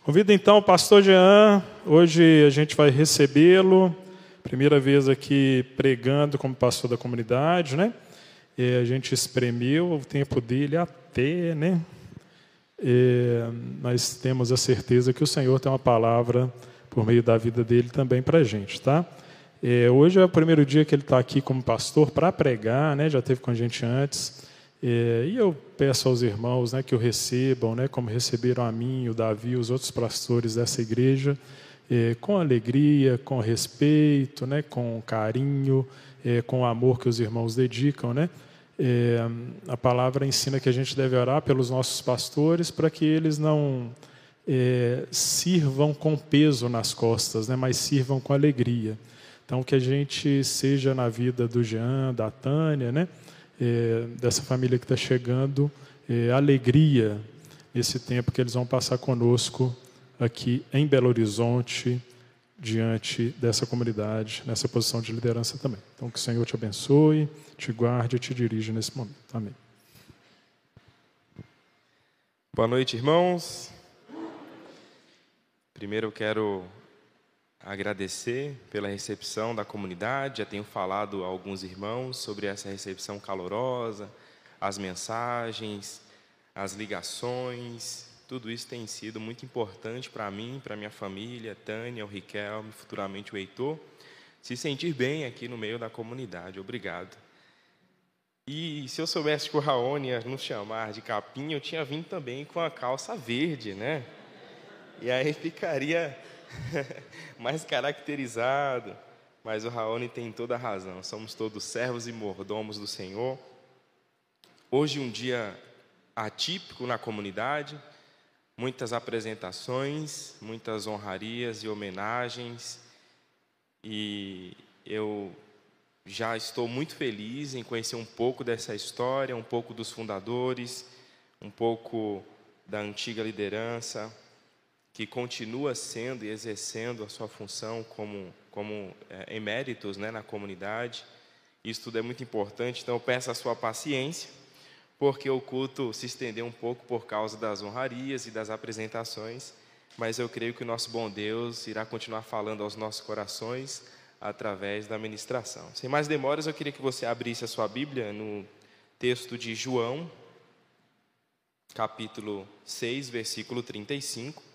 Convido então o pastor Jean. Hoje a gente vai recebê-lo. Primeira vez aqui pregando como pastor da comunidade, né? E a gente espremeu o tempo dele até, né? E nós temos a certeza que o Senhor tem uma palavra por meio da vida dele também para a gente, tá? E hoje é o primeiro dia que ele está aqui como pastor para pregar, né? Já teve com a gente antes. É, e eu peço aos irmãos né, que o recebam, né, como receberam a mim, o Davi os outros pastores dessa igreja, é, com alegria, com respeito, né, com carinho, é, com amor que os irmãos dedicam. Né? É, a palavra ensina que a gente deve orar pelos nossos pastores para que eles não é, sirvam com peso nas costas, né, mas sirvam com alegria. Então, que a gente seja na vida do Jean, da Tânia, né? É, dessa família que está chegando, é, alegria nesse tempo que eles vão passar conosco aqui em Belo Horizonte, diante dessa comunidade, nessa posição de liderança também. Então, que o Senhor te abençoe, te guarde e te dirija nesse momento. Amém. Boa noite, irmãos. Primeiro eu quero agradecer pela recepção da comunidade. Já tenho falado a alguns irmãos sobre essa recepção calorosa, as mensagens, as ligações. Tudo isso tem sido muito importante para mim, para minha família, Tânia, o Riquelme, futuramente o Heitor, se sentir bem aqui no meio da comunidade. Obrigado. E se eu soubesse que o Raoni ia nos chamar de capim, eu tinha vindo também com a calça verde, né? E aí ficaria mais caracterizado. Mas o Raoni tem toda a razão. Somos todos servos e mordomos do Senhor. Hoje um dia atípico na comunidade, muitas apresentações, muitas honrarias e homenagens. E eu já estou muito feliz em conhecer um pouco dessa história, um pouco dos fundadores, um pouco da antiga liderança, que continua sendo e exercendo a sua função como, como é, eméritos né, na comunidade. Isso tudo é muito importante, então eu peço a sua paciência, porque o culto se estendeu um pouco por causa das honrarias e das apresentações, mas eu creio que o nosso bom Deus irá continuar falando aos nossos corações através da ministração. Sem mais demoras, eu queria que você abrisse a sua Bíblia no texto de João, capítulo 6, versículo 35.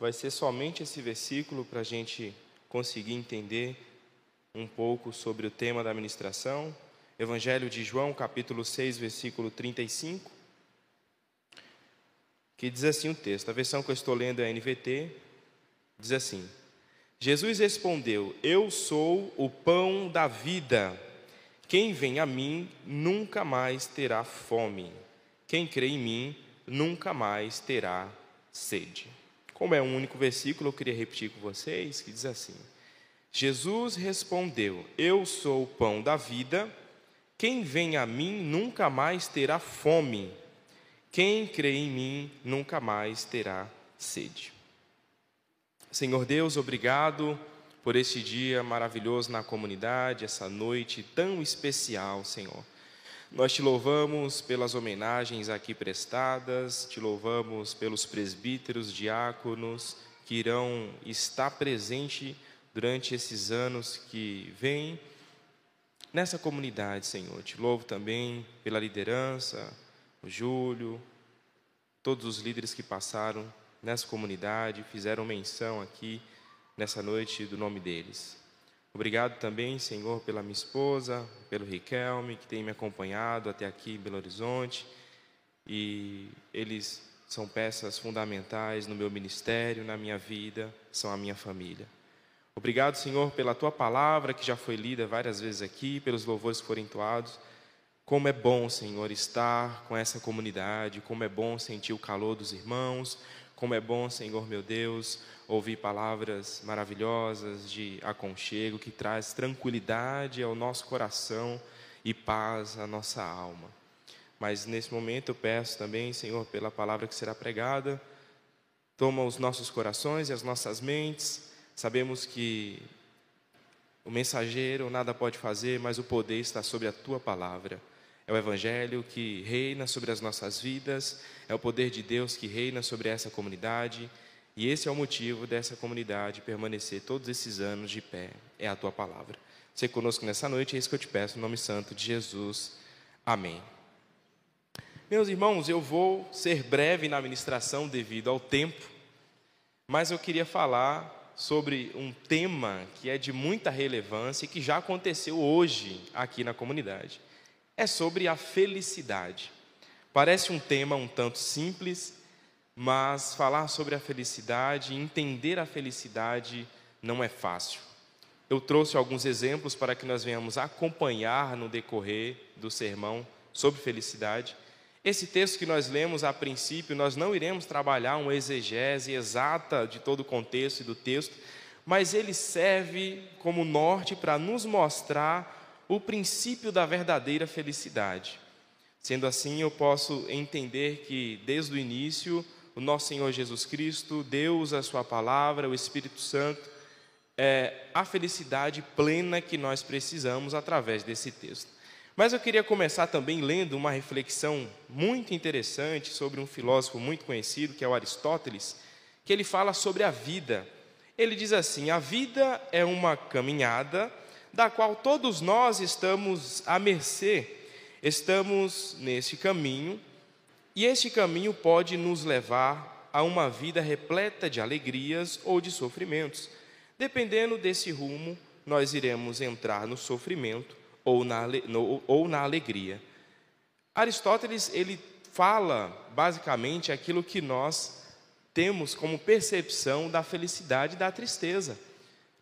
Vai ser somente esse versículo para a gente conseguir entender um pouco sobre o tema da ministração. Evangelho de João, capítulo 6, versículo 35. Que diz assim o texto, a versão que eu estou lendo é a NVT, diz assim: Jesus respondeu: Eu sou o pão da vida. Quem vem a mim nunca mais terá fome. Quem crê em mim nunca mais terá sede. Como é um único versículo, eu queria repetir com vocês, que diz assim: Jesus respondeu: Eu sou o pão da vida. Quem vem a mim nunca mais terá fome. Quem crê em mim nunca mais terá sede. Senhor Deus, obrigado por este dia maravilhoso na comunidade, essa noite tão especial, Senhor. Nós te louvamos pelas homenagens aqui prestadas, te louvamos pelos presbíteros, diáconos que irão estar presentes durante esses anos que vêm nessa comunidade, Senhor. Te louvo também pela liderança, o Júlio, todos os líderes que passaram nessa comunidade, fizeram menção aqui nessa noite do nome deles. Obrigado também, Senhor, pela minha esposa, pelo Riquelme, que tem me acompanhado até aqui em Belo Horizonte. E eles são peças fundamentais no meu ministério, na minha vida, são a minha família. Obrigado, Senhor, pela tua palavra que já foi lida várias vezes aqui, pelos louvores que foram entoados. Como é bom, Senhor, estar com essa comunidade, como é bom sentir o calor dos irmãos, como é bom, Senhor meu Deus, ouvir palavras maravilhosas de aconchego que traz tranquilidade ao nosso coração e paz à nossa alma. Mas nesse momento eu peço também, Senhor, pela palavra que será pregada, toma os nossos corações e as nossas mentes Sabemos que o mensageiro nada pode fazer, mas o poder está sobre a tua palavra. É o Evangelho que reina sobre as nossas vidas, é o poder de Deus que reina sobre essa comunidade, e esse é o motivo dessa comunidade permanecer todos esses anos de pé. É a tua palavra. Ser conosco nessa noite, é isso que eu te peço, no nome santo de Jesus. Amém. Meus irmãos, eu vou ser breve na ministração devido ao tempo, mas eu queria falar sobre um tema que é de muita relevância e que já aconteceu hoje aqui na comunidade. É sobre a felicidade. Parece um tema um tanto simples, mas falar sobre a felicidade, entender a felicidade, não é fácil. Eu trouxe alguns exemplos para que nós venhamos acompanhar no decorrer do sermão sobre felicidade. Esse texto que nós lemos a princípio, nós não iremos trabalhar uma exegese exata de todo o contexto e do texto, mas ele serve como norte para nos mostrar o princípio da verdadeira felicidade. Sendo assim, eu posso entender que desde o início, o nosso Senhor Jesus Cristo, Deus, a Sua palavra, o Espírito Santo, é, a felicidade plena que nós precisamos através desse texto. Mas eu queria começar também lendo uma reflexão muito interessante sobre um filósofo muito conhecido, que é o Aristóteles, que ele fala sobre a vida. Ele diz assim: a vida é uma caminhada da qual todos nós estamos à mercê, estamos nesse caminho, e este caminho pode nos levar a uma vida repleta de alegrias ou de sofrimentos. Dependendo desse rumo, nós iremos entrar no sofrimento ou na, no, ou na alegria. Aristóteles ele fala basicamente aquilo que nós temos como percepção da felicidade e da tristeza.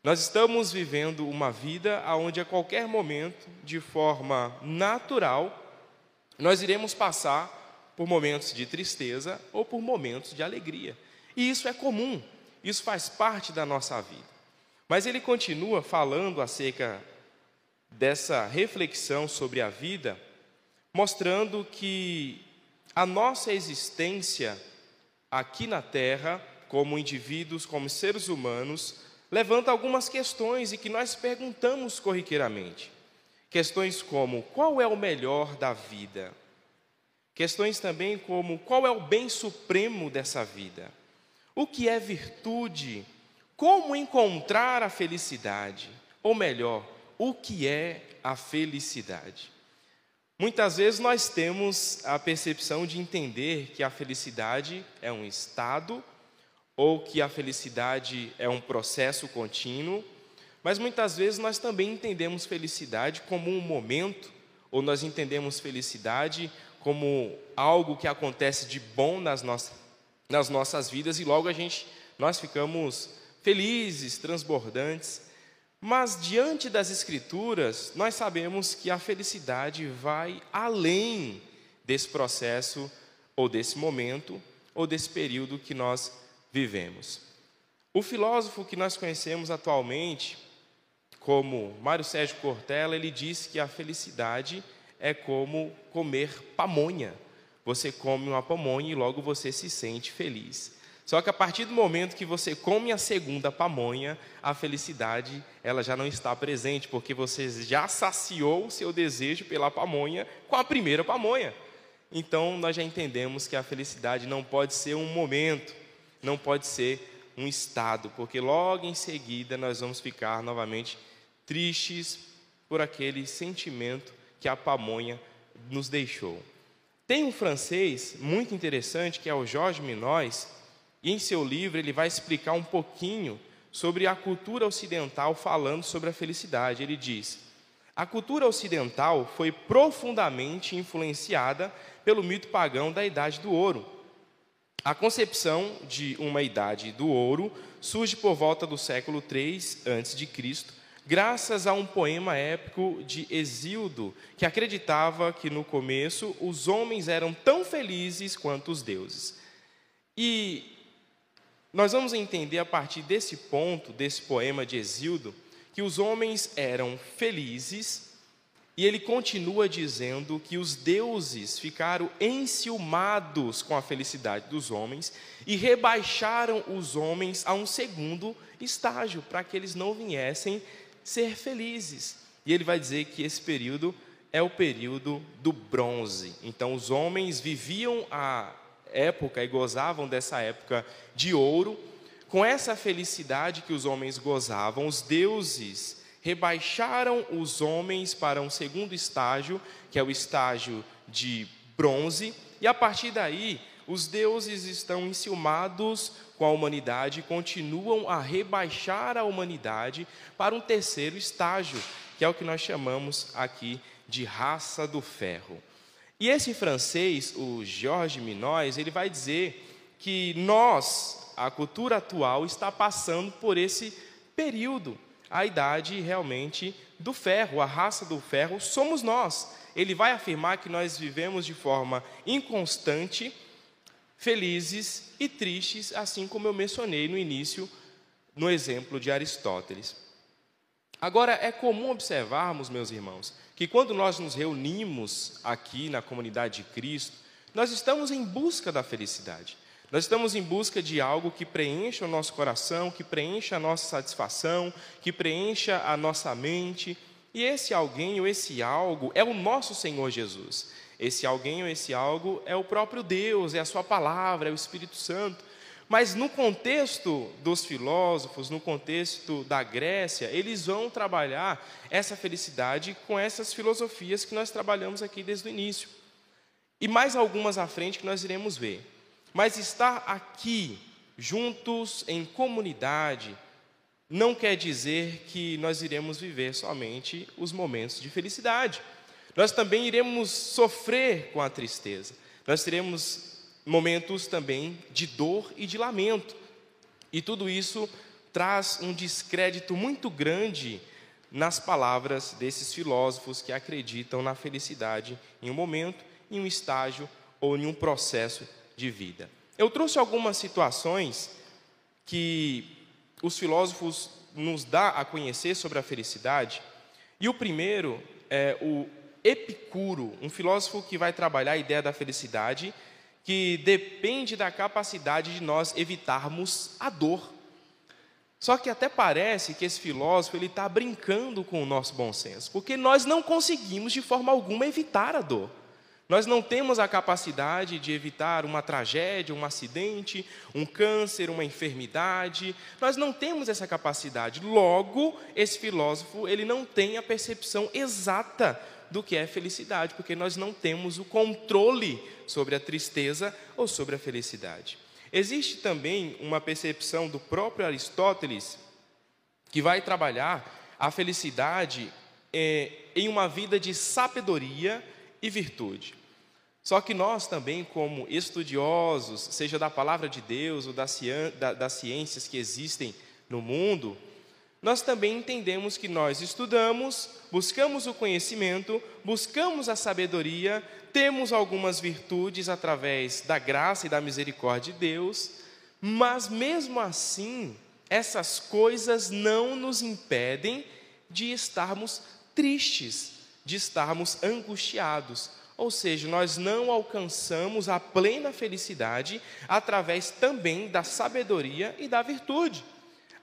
Nós estamos vivendo uma vida onde a qualquer momento, de forma natural, nós iremos passar por momentos de tristeza ou por momentos de alegria. E isso é comum, isso faz parte da nossa vida. Mas ele continua falando acerca dessa reflexão sobre a vida, mostrando que a nossa existência aqui na Terra, como indivíduos, como seres humanos, levanta algumas questões e que nós perguntamos corriqueiramente. Questões como: qual é o melhor da vida? Questões também como: qual é o bem supremo dessa vida? O que é virtude? Como encontrar a felicidade? Ou melhor, o que é a felicidade? Muitas vezes nós temos a percepção de entender que a felicidade é um estado ou que a felicidade é um processo contínuo, mas muitas vezes nós também entendemos felicidade como um momento, ou nós entendemos felicidade como algo que acontece de bom nas nossas, nas nossas vidas e logo a gente nós ficamos felizes, transbordantes. Mas diante das Escrituras, nós sabemos que a felicidade vai além desse processo, ou desse momento, ou desse período que nós vivemos. O filósofo que nós conhecemos atualmente, como Mário Sérgio Cortella, ele diz que a felicidade é como comer pamonha. Você come uma pamonha e logo você se sente feliz. Só que a partir do momento que você come a segunda pamonha, a felicidade ela já não está presente, porque você já saciou o seu desejo pela pamonha com a primeira pamonha. Então nós já entendemos que a felicidade não pode ser um momento, não pode ser um estado, porque logo em seguida nós vamos ficar novamente tristes por aquele sentimento que a pamonha nos deixou. Tem um francês muito interessante que é o Jorge Minóis, e em seu livro ele vai explicar um pouquinho sobre a cultura ocidental falando sobre a felicidade. Ele diz: a cultura ocidental foi profundamente influenciada pelo mito pagão da Idade do Ouro. A concepção de uma Idade do Ouro surge por volta do século III a.C., graças a um poema épico de Exildo, que acreditava que no começo os homens eram tão felizes quanto os deuses. E nós vamos entender a partir desse ponto, desse poema de Exildo, que os homens eram felizes, e ele continua dizendo que os deuses ficaram enciumados com a felicidade dos homens e rebaixaram os homens a um segundo estágio, para que eles não viessem ser felizes. E ele vai dizer que esse período é o período do bronze. Então, os homens viviam a época e gozavam dessa época de ouro. Com essa felicidade que os homens gozavam, os deuses rebaixaram os homens para um segundo estágio, que é o estágio de bronze, e a partir daí, os deuses estão enciumados com a humanidade continuam a rebaixar a humanidade para um terceiro estágio, que é o que nós chamamos aqui de raça do ferro. E esse francês, o Georges Minois, ele vai dizer que nós, a cultura atual, está passando por esse período, a idade realmente do ferro, a raça do ferro somos nós. Ele vai afirmar que nós vivemos de forma inconstante, felizes e tristes, assim como eu mencionei no início, no exemplo de Aristóteles. Agora, é comum observarmos, meus irmãos, que quando nós nos reunimos aqui na comunidade de Cristo, nós estamos em busca da felicidade. Nós estamos em busca de algo que preencha o nosso coração, que preencha a nossa satisfação, que preencha a nossa mente. E esse alguém ou esse algo é o nosso Senhor Jesus. Esse alguém ou esse algo é o próprio Deus, é a Sua palavra, é o Espírito Santo. Mas no contexto dos filósofos, no contexto da Grécia, eles vão trabalhar essa felicidade com essas filosofias que nós trabalhamos aqui desde o início. E mais algumas à frente que nós iremos ver. Mas estar aqui, juntos em comunidade, não quer dizer que nós iremos viver somente os momentos de felicidade. Nós também iremos sofrer com a tristeza. Nós teremos momentos também de dor e de lamento. E tudo isso traz um descrédito muito grande nas palavras desses filósofos que acreditam na felicidade em um momento, em um estágio ou em um processo de vida. Eu trouxe algumas situações que os filósofos nos dá a conhecer sobre a felicidade. E o primeiro é o Epicuro, um filósofo que vai trabalhar a ideia da felicidade que depende da capacidade de nós evitarmos a dor. Só que até parece que esse filósofo ele está brincando com o nosso bom senso, porque nós não conseguimos de forma alguma evitar a dor. Nós não temos a capacidade de evitar uma tragédia, um acidente, um câncer, uma enfermidade. Nós não temos essa capacidade. Logo, esse filósofo ele não tem a percepção exata do que é felicidade, porque nós não temos o controle sobre a tristeza ou sobre a felicidade. Existe também uma percepção do próprio Aristóteles que vai trabalhar a felicidade é, em uma vida de sabedoria e virtude. Só que nós também, como estudiosos, seja da palavra de Deus ou das ciências que existem no mundo, nós também entendemos que nós estudamos, buscamos o conhecimento, buscamos a sabedoria, temos algumas virtudes através da graça e da misericórdia de Deus, mas mesmo assim, essas coisas não nos impedem de estarmos tristes, de estarmos angustiados. Ou seja, nós não alcançamos a plena felicidade através também da sabedoria e da virtude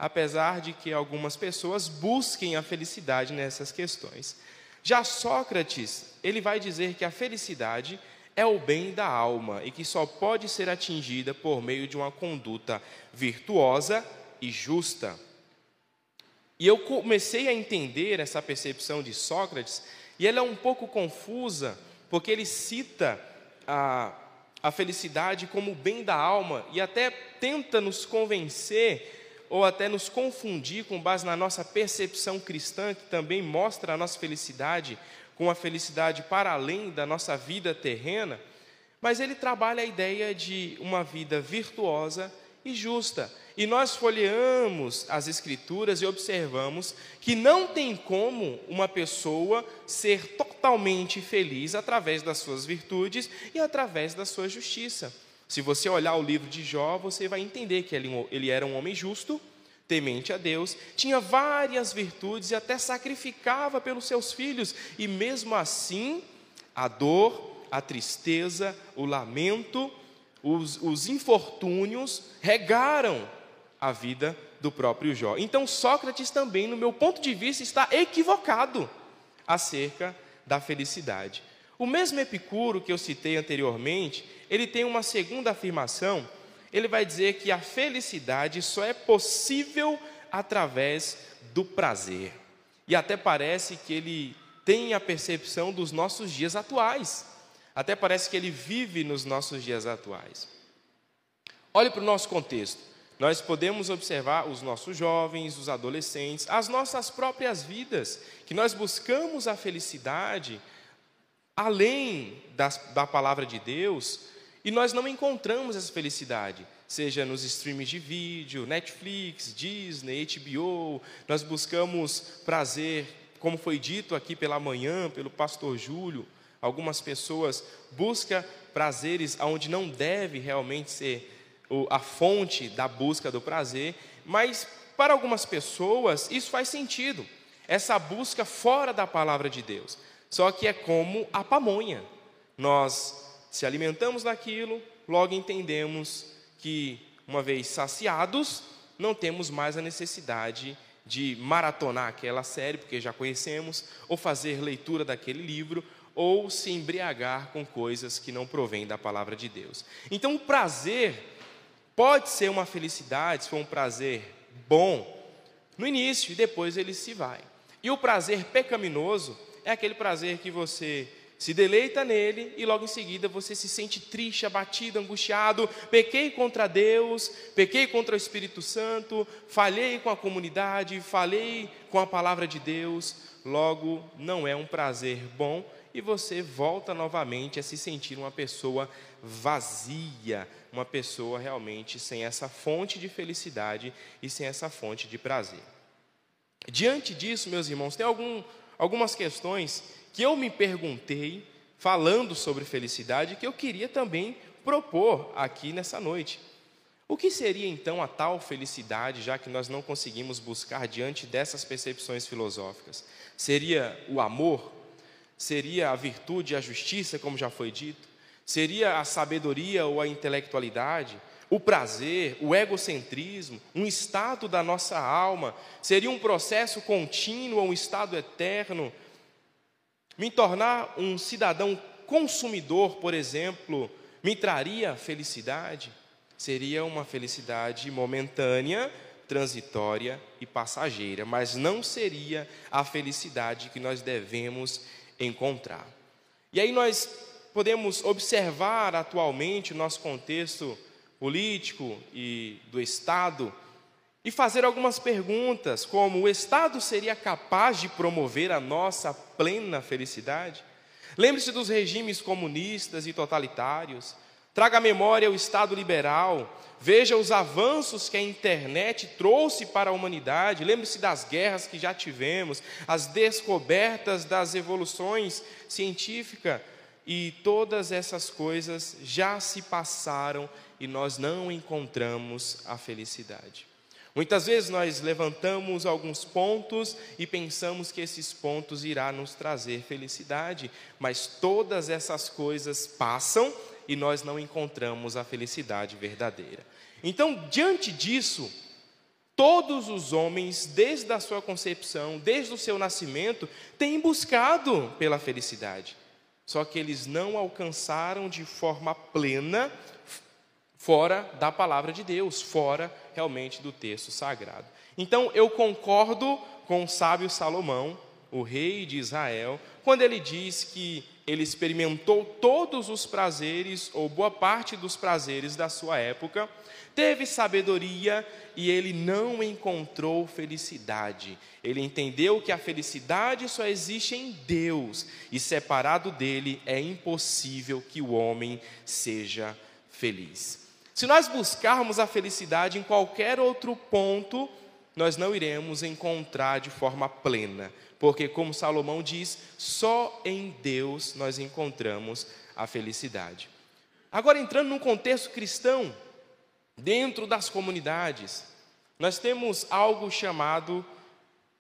apesar de que algumas pessoas busquem a felicidade nessas questões. Já Sócrates, ele vai dizer que a felicidade é o bem da alma e que só pode ser atingida por meio de uma conduta virtuosa e justa. E eu comecei a entender essa percepção de Sócrates, e ela é um pouco confusa, porque ele cita a, a felicidade como o bem da alma e até tenta nos convencer ou até nos confundir com base na nossa percepção cristã, que também mostra a nossa felicidade com a felicidade para além da nossa vida terrena, mas ele trabalha a ideia de uma vida virtuosa e justa. E nós folheamos as Escrituras e observamos que não tem como uma pessoa ser totalmente feliz através das suas virtudes e através da sua justiça. Se você olhar o livro de Jó, você vai entender que ele, era um homem justo, temente a Deus, tinha várias virtudes e até sacrificava pelos seus filhos, e mesmo assim, a dor, a tristeza, o lamento, os, os infortúnios regaram a vida do próprio Jó. Então, Sócrates também, no meu ponto de vista, está equivocado acerca da felicidade. O mesmo Epicuro que eu citei anteriormente, ele tem uma segunda afirmação. Ele vai dizer que a felicidade só é possível através do prazer. E até parece que ele tem a percepção dos nossos dias atuais. Até parece que ele vive nos nossos dias atuais. Olhe para o nosso contexto. Nós podemos observar os nossos jovens, os adolescentes, as nossas próprias vidas, que nós buscamos a felicidade além das, da palavra de Deus, e nós não encontramos essa felicidade, seja nos streams de vídeo, Netflix, Disney, HBO, nós buscamos prazer, como foi dito aqui pela manhã, pelo pastor Júlio, algumas pessoas buscam prazeres onde não deve realmente ser a fonte da busca do prazer, mas para algumas pessoas isso faz sentido, essa busca fora da palavra de Deus. Só que é como a pamonha. Nós se alimentamos daquilo, logo entendemos que, uma vez saciados, não temos mais a necessidade de maratonar aquela série, porque já conhecemos, ou fazer leitura daquele livro, ou se embriagar com coisas que não provêm da palavra de Deus. Então, o prazer pode ser uma felicidade, se for um prazer bom, no início e depois ele se vai. E o prazer pecaminoso é aquele prazer que você se deleita nele e logo em seguida você se sente triste, abatido, angustiado. Pequei contra Deus, pequei contra o Espírito Santo, falhei com a comunidade, falhei com a palavra de Deus. Logo, não é um prazer bom e você volta novamente a se sentir uma pessoa vazia, uma pessoa realmente sem essa fonte de felicidade e sem essa fonte de prazer. Diante disso, meus irmãos, tem algum, algumas questões que eu me perguntei, falando sobre felicidade, que eu queria também propor aqui nessa noite. O que seria então a tal felicidade, já que nós não conseguimos buscar diante dessas percepções filosóficas? Seria o amor? Seria a virtude e a justiça, como já foi dito? Seria a sabedoria ou a intelectualidade? O prazer, o egocentrismo, um estado da nossa alma? Seria um processo contínuo, um estado eterno? Me tornar um cidadão consumidor, por exemplo, me traria felicidade? Seria uma felicidade momentânea, transitória e passageira, mas não seria a felicidade que nós devemos encontrar. E aí nós podemos observar atualmente o nosso contexto político e do Estado e fazer algumas perguntas, como o Estado seria capaz de promover a nossa plena felicidade? Lembre-se dos regimes comunistas e totalitários. Traga à memória o Estado liberal. Veja os avanços que a internet trouxe para a humanidade. Lembre-se das guerras que já tivemos, as descobertas das evoluções científicas. E todas essas coisas já se passaram e nós não encontramos a felicidade. Muitas vezes nós levantamos alguns pontos e pensamos que esses pontos irá nos trazer felicidade, mas todas essas coisas passam e nós não encontramos a felicidade verdadeira. Então, diante disso, todos os homens, desde a sua concepção, desde o seu nascimento, têm buscado pela felicidade. Só que eles não alcançaram de forma plena fora da palavra de Deus, fora realmente do texto sagrado. Então eu concordo com o sábio Salomão, o rei de Israel, quando ele diz que ele experimentou todos os prazeres, ou boa parte dos prazeres da sua época, teve sabedoria e ele não encontrou felicidade. Ele entendeu que a felicidade só existe em Deus e separado dele é impossível que o homem seja feliz. Se nós buscarmos a felicidade em qualquer outro ponto, nós não iremos encontrar de forma plena, porque, como Salomão diz, só em Deus nós encontramos a felicidade. Agora, entrando num contexto cristão, dentro das comunidades, nós temos algo chamado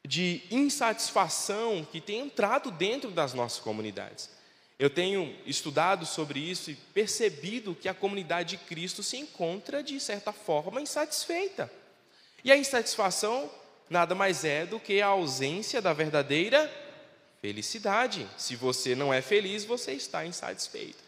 de insatisfação que tem entrado dentro das nossas comunidades. Eu tenho estudado sobre isso e percebido que a comunidade de Cristo se encontra, de certa forma, insatisfeita. E a insatisfação nada mais é do que a ausência da verdadeira felicidade. Se você não é feliz, você está insatisfeito.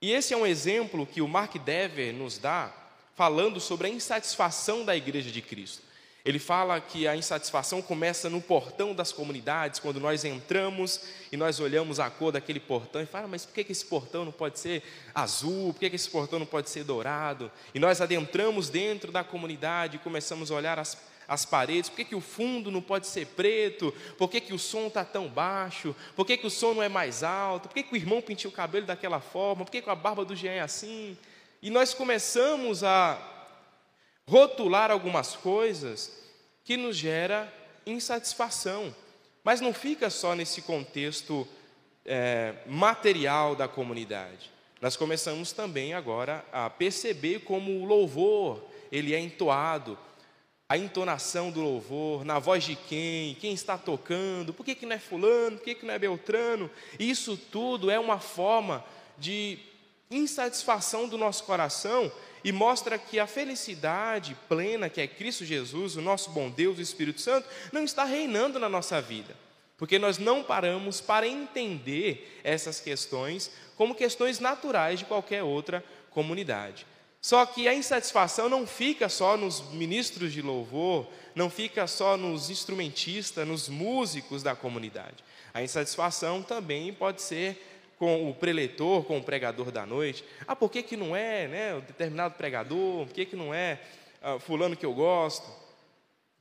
E esse é um exemplo que o Mark Dever nos dá, falando sobre a insatisfação da igreja de Cristo. Ele fala que a insatisfação começa no portão das comunidades, quando nós entramos e nós olhamos a cor daquele portão e fala, mas por que esse portão não pode ser azul? Por que esse portão não pode ser dourado? E nós adentramos dentro da comunidade e começamos a olhar as, as paredes, por que, que o fundo não pode ser preto? Por que, que o som está tão baixo? Por que, que o som não é mais alto? Por que, que o irmão pintou o cabelo daquela forma? Por que, que a barba do Jean é assim? E nós começamos a rotular algumas coisas que nos gera insatisfação. Mas não fica só nesse contexto é, material da comunidade. Nós começamos também agora a perceber como o louvor ele é entoado, a entonação do louvor, na voz de quem, quem está tocando, por que, que não é fulano, por que, que não é Beltrano. Isso tudo é uma forma de insatisfação do nosso coração e mostra que a felicidade plena, que é Cristo Jesus, o nosso bom Deus, o Espírito Santo, não está reinando na nossa vida. Porque nós não paramos para entender essas questões como questões naturais de qualquer outra comunidade. Só que a insatisfação não fica só nos ministros de louvor, não fica só nos instrumentistas, nos músicos da comunidade. A insatisfação também pode ser com o preletor, com o pregador da noite. Ah, por que, que não é né, o determinado pregador? Por que, que não é ah, fulano que eu gosto?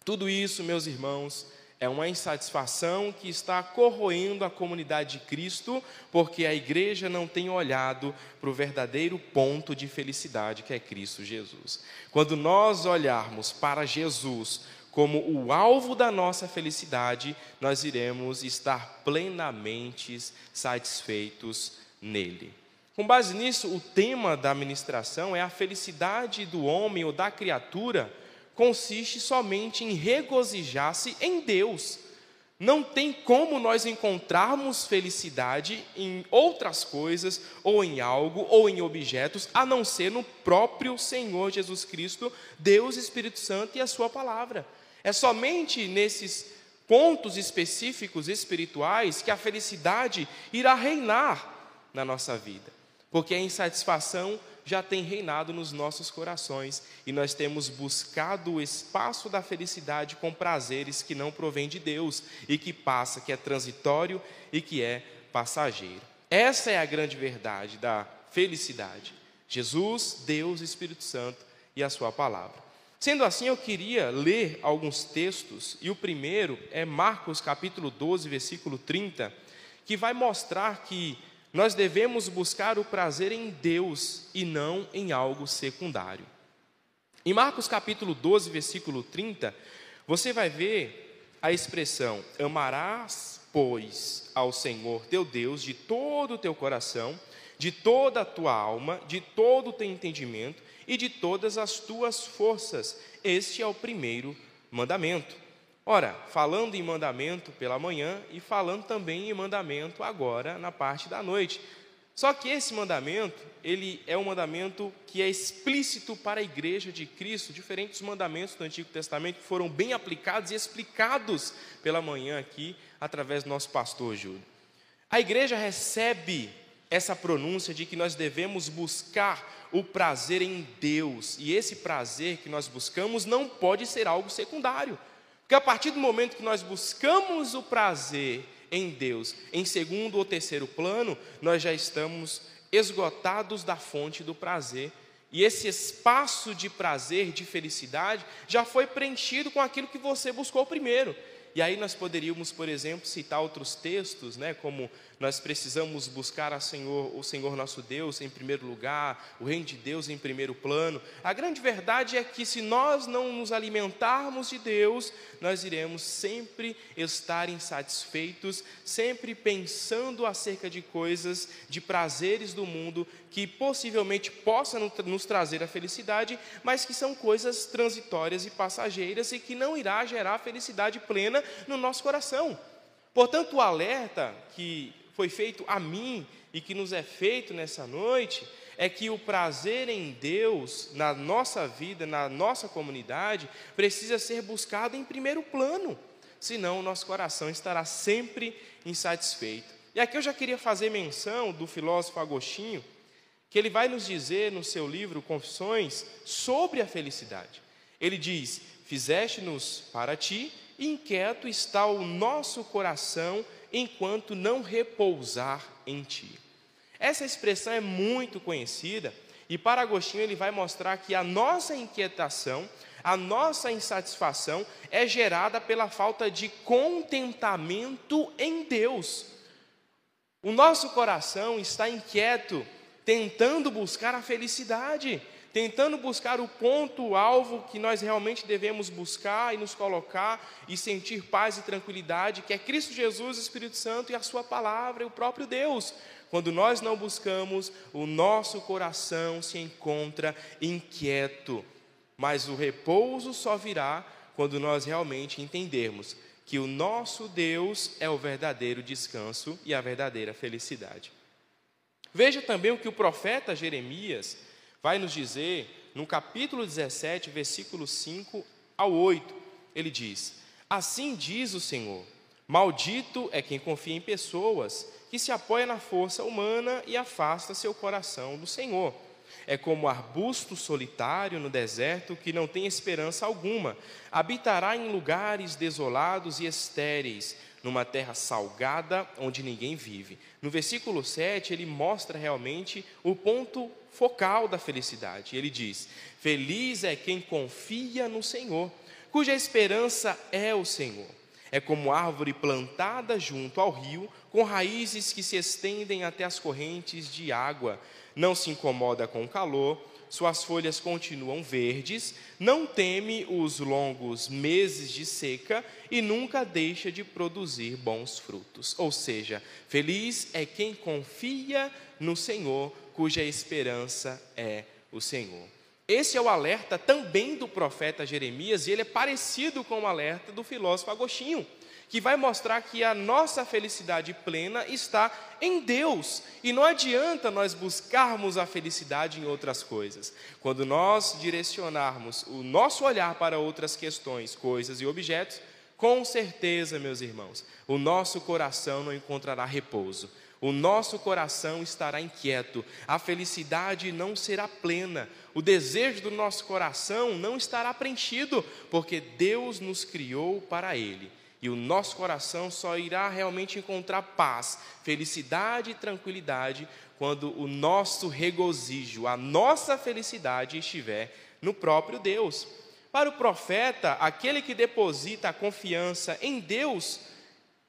Tudo isso, meus irmãos, é uma insatisfação que está corroendo a comunidade de Cristo, porque a igreja não tem olhado para o verdadeiro ponto de felicidade que é Cristo Jesus. Quando nós olharmos para Jesus como o alvo da nossa felicidade, nós iremos estar plenamente satisfeitos nele. Com base nisso, o tema da ministração é a felicidade do homem ou da criatura consiste somente em regozijar-se em Deus. Não tem como nós encontrarmos felicidade em outras coisas, ou em algo, ou em objetos, a não ser no próprio Senhor Jesus Cristo, Deus Espírito Santo e a Sua palavra. É somente nesses pontos específicos espirituais que a felicidade irá reinar na nossa vida, porque a insatisfação já tem reinado nos nossos corações e nós temos buscado o espaço da felicidade com prazeres que não provém de Deus e que passa, que é transitório e que é passageiro. Essa é a grande verdade da felicidade. Jesus, Deus, Espírito Santo e a sua palavra. Sendo assim, eu queria ler alguns textos, e o primeiro é Marcos capítulo 12, versículo 30, que vai mostrar que nós devemos buscar o prazer em Deus e não em algo secundário. Em Marcos capítulo 12, versículo 30, você vai ver a expressão: Amarás, pois, ao Senhor teu Deus de todo o teu coração, de toda a tua alma, de todo o teu entendimento e de todas as tuas forças. Este é o primeiro mandamento. Ora, falando em mandamento pela manhã e falando também em mandamento agora na parte da noite. Só que esse mandamento, ele é um mandamento que é explícito para a igreja de Cristo, diferente dos mandamentos do Antigo Testamento que foram bem aplicados e explicados pela manhã aqui através do nosso pastor Júlio. A igreja recebe essa pronúncia de que nós devemos buscar o prazer em Deus. E esse prazer que nós buscamos não pode ser algo secundário. Porque a partir do momento que nós buscamos o prazer em Deus, em segundo ou terceiro plano, nós já estamos esgotados da fonte do prazer. E esse espaço de prazer, de felicidade, já foi preenchido com aquilo que você buscou primeiro. E aí nós poderíamos, por exemplo, citar outros textos, né, como nós precisamos buscar a Senhor, o Senhor nosso Deus em primeiro lugar, o reino de Deus em primeiro plano. A grande verdade é que se nós não nos alimentarmos de Deus, nós iremos sempre estar insatisfeitos, sempre pensando acerca de coisas, de prazeres do mundo que possivelmente possam nos trazer a felicidade, mas que são coisas transitórias e passageiras e que não irá gerar felicidade plena no nosso coração. Portanto, o alerta que foi feito a mim e que nos é feito nessa noite é que o prazer em Deus, na nossa vida, na nossa comunidade, precisa ser buscado em primeiro plano, senão o nosso coração estará sempre insatisfeito. E aqui eu já queria fazer menção do filósofo Agostinho, que ele vai nos dizer no seu livro Confissões sobre a felicidade. Ele diz: Fizeste-nos para ti, inquieto está o nosso coração enquanto não repousar em ti. Essa expressão é muito conhecida e para Agostinho ele vai mostrar que a nossa inquietação, a nossa insatisfação é gerada pela falta de contentamento em Deus. O nosso coração está inquieto, tentando buscar a felicidade, tentando buscar o ponto-alvo que nós realmente devemos buscar e nos colocar e sentir paz e tranquilidade, que é Cristo Jesus, Espírito Santo e a Sua palavra e o próprio Deus. Quando nós não buscamos, o nosso coração se encontra inquieto, mas o repouso só virá quando nós realmente entendermos que o nosso Deus é o verdadeiro descanso e a verdadeira felicidade. Veja também o que o profeta Jeremias vai nos dizer no capítulo 17, versículo 5 ao 8. Ele diz: Assim diz o Senhor: Maldito é quem confia em pessoas, que se apoia na força humana e afasta seu coração do Senhor. É como arbusto solitário no deserto que não tem esperança alguma. Habitará em lugares desolados e estéreis, numa terra salgada onde ninguém vive. No versículo 7, ele mostra realmente o ponto focal da felicidade. Ele diz: Feliz é quem confia no Senhor, cuja esperança é o Senhor. É como árvore plantada junto ao rio, com raízes que se estendem até as correntes de água. Não se incomoda com o calor, suas folhas continuam verdes, não teme os longos meses de seca e nunca deixa de produzir bons frutos. Ou seja, feliz é quem confia no Senhor, cuja esperança é o Senhor. Esse é o alerta também do profeta Jeremias, e ele é parecido com o alerta do filósofo Agostinho que vai mostrar que a nossa felicidade plena está em Deus. E não adianta nós buscarmos a felicidade em outras coisas. Quando nós direcionarmos o nosso olhar para outras questões, coisas e objetos, com certeza, meus irmãos, o nosso coração não encontrará repouso. O nosso coração estará inquieto, a felicidade não será plena, o desejo do nosso coração não estará preenchido, porque Deus nos criou para Ele. E o nosso coração só irá realmente encontrar paz, felicidade e tranquilidade quando o nosso regozijo, a nossa felicidade estiver no próprio Deus. Para o profeta, aquele que deposita a confiança em Deus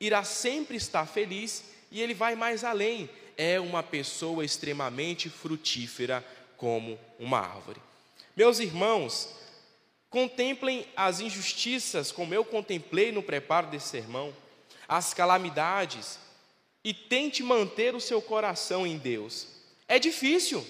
irá sempre estar feliz e ele vai mais além. É uma pessoa extremamente frutífera como uma árvore. Meus irmãos, Contemplem as injustiças, como eu contemplei no preparo desse sermão, as calamidades, e tente manter o seu coração em Deus. É difícil.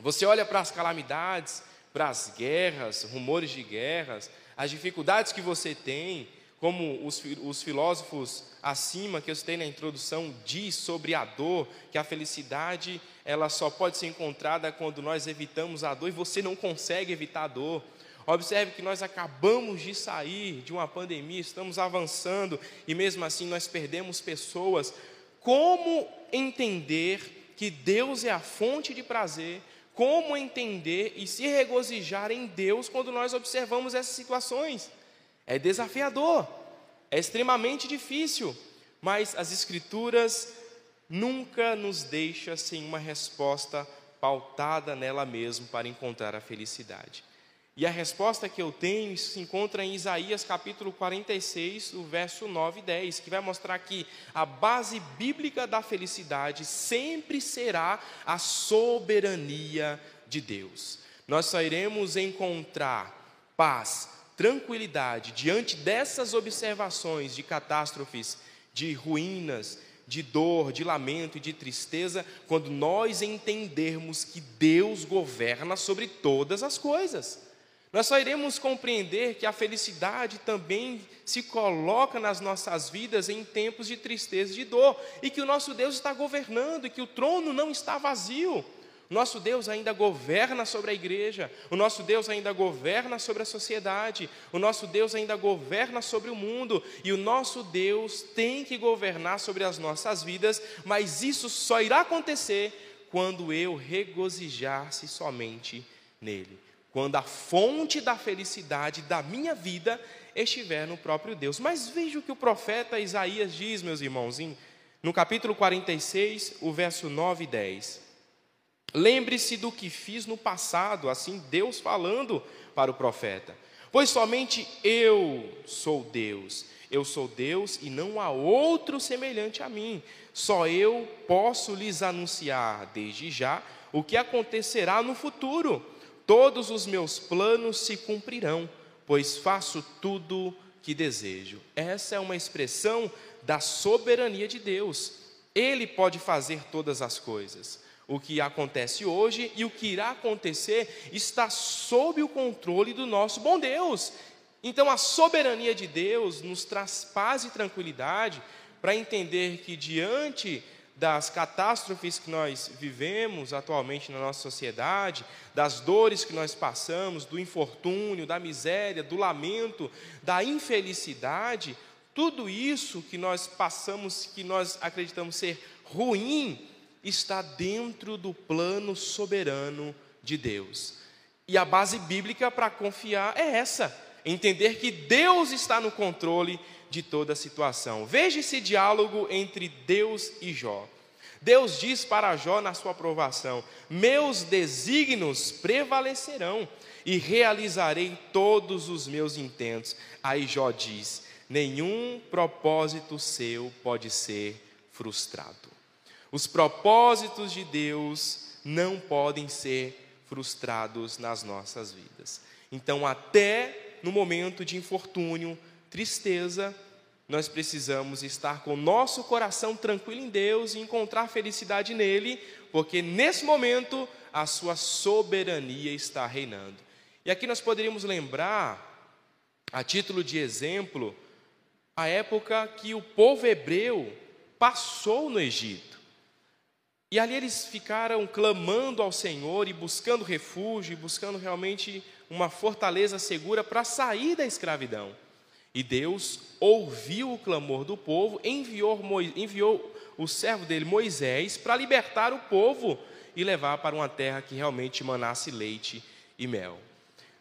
Você olha para as calamidades, para as guerras, rumores de guerras, as dificuldades que você tem, como os, os filósofos acima que eu citei na introdução diz sobre a dor, que a felicidade ela só pode ser encontrada quando nós evitamos a dor e você não consegue evitar a dor. Observe que nós acabamos de sair de uma pandemia, estamos avançando e mesmo assim nós perdemos pessoas. Como entender que Deus é a fonte de prazer? Como entender e se regozijar em Deus quando nós observamos essas situações? É desafiador, é extremamente difícil, mas as Escrituras nunca nos deixam sem uma resposta pautada nela mesmo para encontrar a felicidade. E a resposta que eu tenho se encontra em Isaías capítulo 46, o verso 9 e 10, que vai mostrar que a base bíblica da felicidade sempre será a soberania de Deus. Nós só iremos encontrar paz, tranquilidade diante dessas observações de catástrofes, de ruínas, de dor, de lamento e de tristeza, quando nós entendermos que Deus governa sobre todas as coisas. Nós só iremos compreender que a felicidade também se coloca nas nossas vidas em tempos de tristeza e de dor, e que o nosso Deus está governando, e que o trono não está vazio. Nosso Deus ainda governa sobre a igreja, o nosso Deus ainda governa sobre a sociedade, o nosso Deus ainda governa sobre o mundo, e o nosso Deus tem que governar sobre as nossas vidas, mas isso só irá acontecer quando eu regozijar-se somente nele quando a fonte da felicidade da minha vida estiver no próprio Deus. Mas veja o que o profeta Isaías diz, meus irmãos, no capítulo 46, o verso 9 e 10. Lembre-se do que fiz no passado, assim Deus falando para o profeta. Pois somente eu sou Deus, eu sou Deus e não há outro semelhante a mim. Só eu posso lhes anunciar desde já o que acontecerá no futuro todos os meus planos se cumprirão, pois faço tudo que desejo. Essa é uma expressão da soberania de Deus. Ele pode fazer todas as coisas. O que acontece hoje e o que irá acontecer está sob o controle do nosso bom Deus. Então, a soberania de Deus nos traz paz e tranquilidade para entender que, diante das catástrofes que nós vivemos atualmente na nossa sociedade, das dores que nós passamos, do infortúnio, da miséria, do lamento, da infelicidade, tudo isso que nós passamos, que nós acreditamos ser ruim, está dentro do plano soberano de Deus. E a base bíblica para confiar é essa: entender que Deus está no controle de toda a situação. Veja esse diálogo entre Deus e Jó. Deus diz para Jó na sua aprovação: Meus desígnios prevalecerão e realizarei todos os meus intentos. Aí Jó diz: Nenhum propósito seu pode ser frustrado. Os propósitos de Deus não podem ser frustrados nas nossas vidas. Então, até no momento de infortúnio, tristeza, nós precisamos estar com o nosso coração tranquilo em Deus e encontrar felicidade nele, porque nesse momento a sua soberania está reinando. E aqui nós poderíamos lembrar, a título de exemplo, a época que o povo hebreu passou no Egito. E ali eles ficaram clamando ao Senhor e buscando refúgio, e buscando realmente uma fortaleza segura para sair da escravidão. E Deus ouviu o clamor do povo, enviou, enviou o servo dele, Moisés, para libertar o povo e levar para uma terra que realmente manasse leite e mel.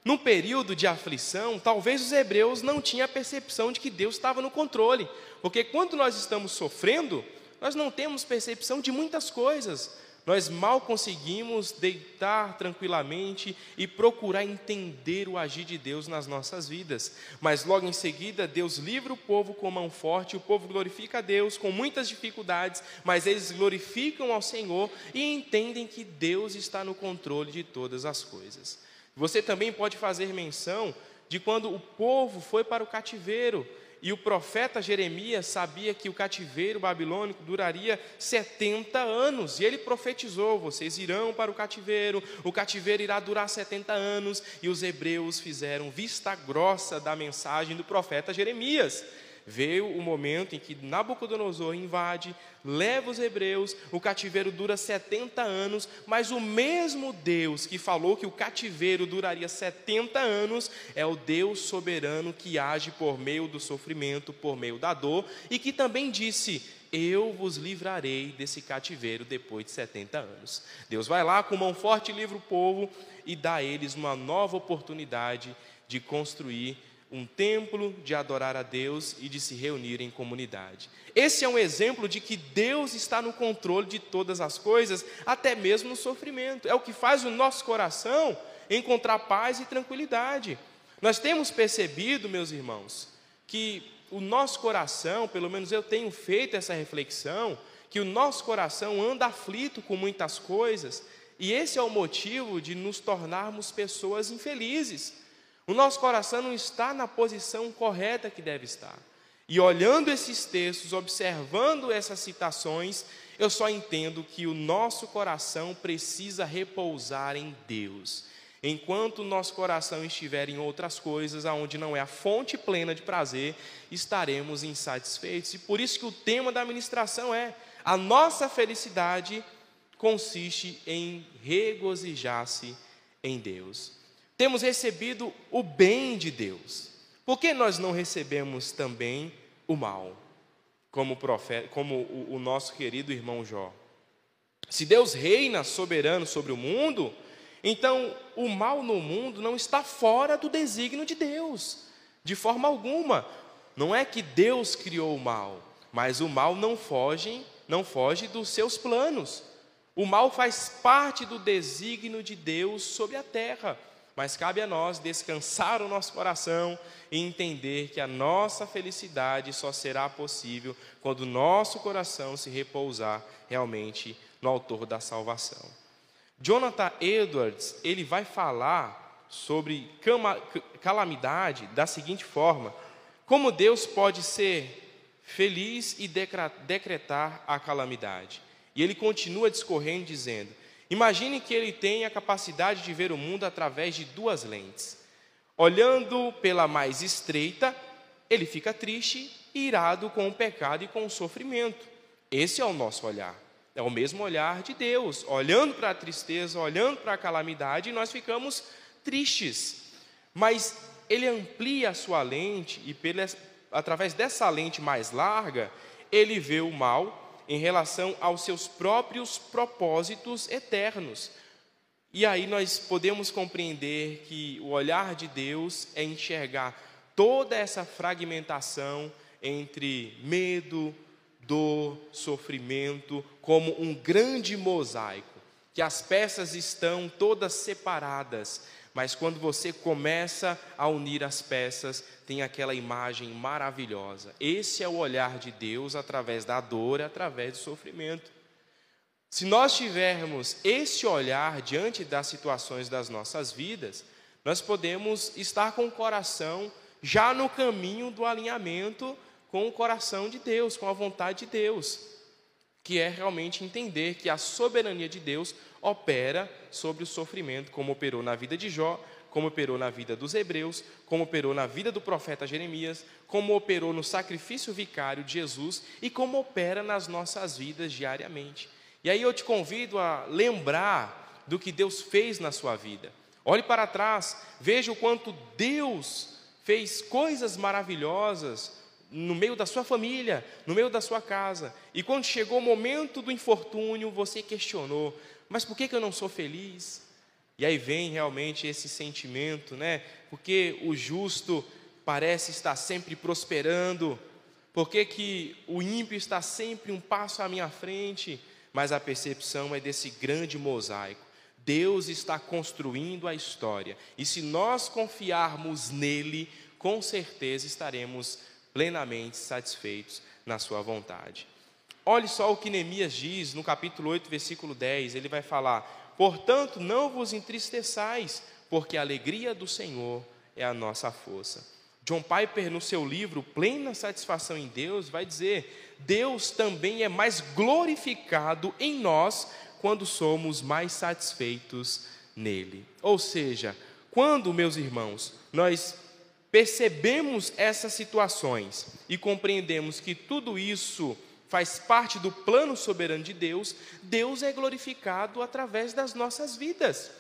Num período de aflição, talvez os hebreus não tinham a percepção de que Deus estava no controle, porque quando nós estamos sofrendo, nós não temos percepção de muitas coisas, nós mal conseguimos deitar tranquilamente e procurar entender o agir de Deus nas nossas vidas. Mas logo em seguida, Deus livra o povo com mão forte, o povo glorifica a Deus com muitas dificuldades, mas eles glorificam ao Senhor e entendem que Deus está no controle de todas as coisas. Você também pode fazer menção de quando o povo foi para o cativeiro e o profeta Jeremias sabia que o cativeiro babilônico duraria 70 anos. E ele profetizou: vocês irão para o cativeiro, o cativeiro irá durar 70 anos. E os hebreus fizeram vista grossa da mensagem do profeta Jeremias veio o momento em que Nabucodonosor invade, leva os hebreus, o cativeiro dura 70 anos, mas o mesmo Deus que falou que o cativeiro duraria 70 anos é o Deus soberano que age por meio do sofrimento, por meio da dor, e que também disse: eu vos livrarei desse cativeiro depois de 70 anos. Deus vai lá com mão forte, livra o povo e dá a eles uma nova oportunidade de construir um templo, de adorar a Deus e de se reunir em comunidade. Esse é um exemplo de que Deus está no controle de todas as coisas, até mesmo no sofrimento. É o que faz o nosso coração encontrar paz e tranquilidade. Nós temos percebido, meus irmãos, que o nosso coração, pelo menos eu tenho feito essa reflexão, que o nosso coração anda aflito com muitas coisas, e esse é o motivo de nos tornarmos pessoas infelizes o nosso coração não está na posição correta que deve estar. E olhando esses textos, observando essas citações, eu só entendo que o nosso coração precisa repousar em Deus. Enquanto o nosso coração estiver em outras coisas, aonde não é a fonte plena de prazer, estaremos insatisfeitos. E por isso que o tema da ministração é: a nossa felicidade consiste em regozijar-se em Deus temos recebido o bem de Deus. Por que nós não recebemos também o mal? Como, profeta, como o, o nosso querido irmão Jó. Se Deus reina soberano sobre o mundo, então o mal no mundo não está fora do desígnio de Deus, de forma alguma. Não é que Deus criou o mal, mas o mal não foge, não foge dos seus planos. O mal faz parte do desígnio de Deus sobre a terra. Mas cabe a nós descansar o nosso coração e entender que a nossa felicidade só será possível quando o nosso coração se repousar realmente no autor da salvação. Jonathan Edwards, ele vai falar sobre calamidade da seguinte forma: como Deus pode ser feliz e decretar a calamidade. E ele continua discorrendo dizendo: Imagine que ele tem a capacidade de ver o mundo através de duas lentes. Olhando pela mais estreita, ele fica triste e irado com o pecado e com o sofrimento. Esse é o nosso olhar. É o mesmo olhar de Deus, olhando para a tristeza, olhando para a calamidade, nós ficamos tristes. Mas ele amplia a sua lente e pela, através dessa lente mais larga, ele vê o mal em relação aos seus próprios propósitos eternos. E aí nós podemos compreender que o olhar de Deus é enxergar toda essa fragmentação entre medo, dor, sofrimento, como um grande mosaico, que as peças estão todas separadas, mas quando você começa a unir as peças, tem aquela imagem maravilhosa. Esse é o olhar de Deus através da dor, através do sofrimento. Se nós tivermos esse olhar diante das situações das nossas vidas, nós podemos estar com o coração já no caminho do alinhamento com o coração de Deus, com a vontade de Deus, que é realmente entender que a soberania de Deus opera sobre o sofrimento, como operou na vida de Jó, como operou na vida dos hebreus, como operou na vida do profeta Jeremias, como operou no sacrifício vicário de Jesus e como opera nas nossas vidas diariamente. E aí eu te convido a lembrar do que Deus fez na sua vida. Olhe para trás, veja o quanto Deus fez coisas maravilhosas no meio da sua família, no meio da sua casa. E quando chegou o momento do infortúnio, você questionou: mas por que, que eu não sou feliz? E aí vem realmente esse sentimento, né? Porque o justo parece estar sempre prosperando, por que, que o ímpio está sempre um passo à minha frente? Mas a percepção é desse grande mosaico. Deus está construindo a história, e se nós confiarmos nele, com certeza estaremos plenamente satisfeitos na sua vontade. Olhe só o que Neemias diz no capítulo 8, versículo 10. Ele vai falar: Portanto, não vos entristeçais, porque a alegria do Senhor é a nossa força. John Piper, no seu livro Plena Satisfação em Deus, vai dizer: Deus também é mais glorificado em nós quando somos mais satisfeitos nele. Ou seja, quando, meus irmãos, nós percebemos essas situações e compreendemos que tudo isso faz parte do plano soberano de Deus, Deus é glorificado através das nossas vidas.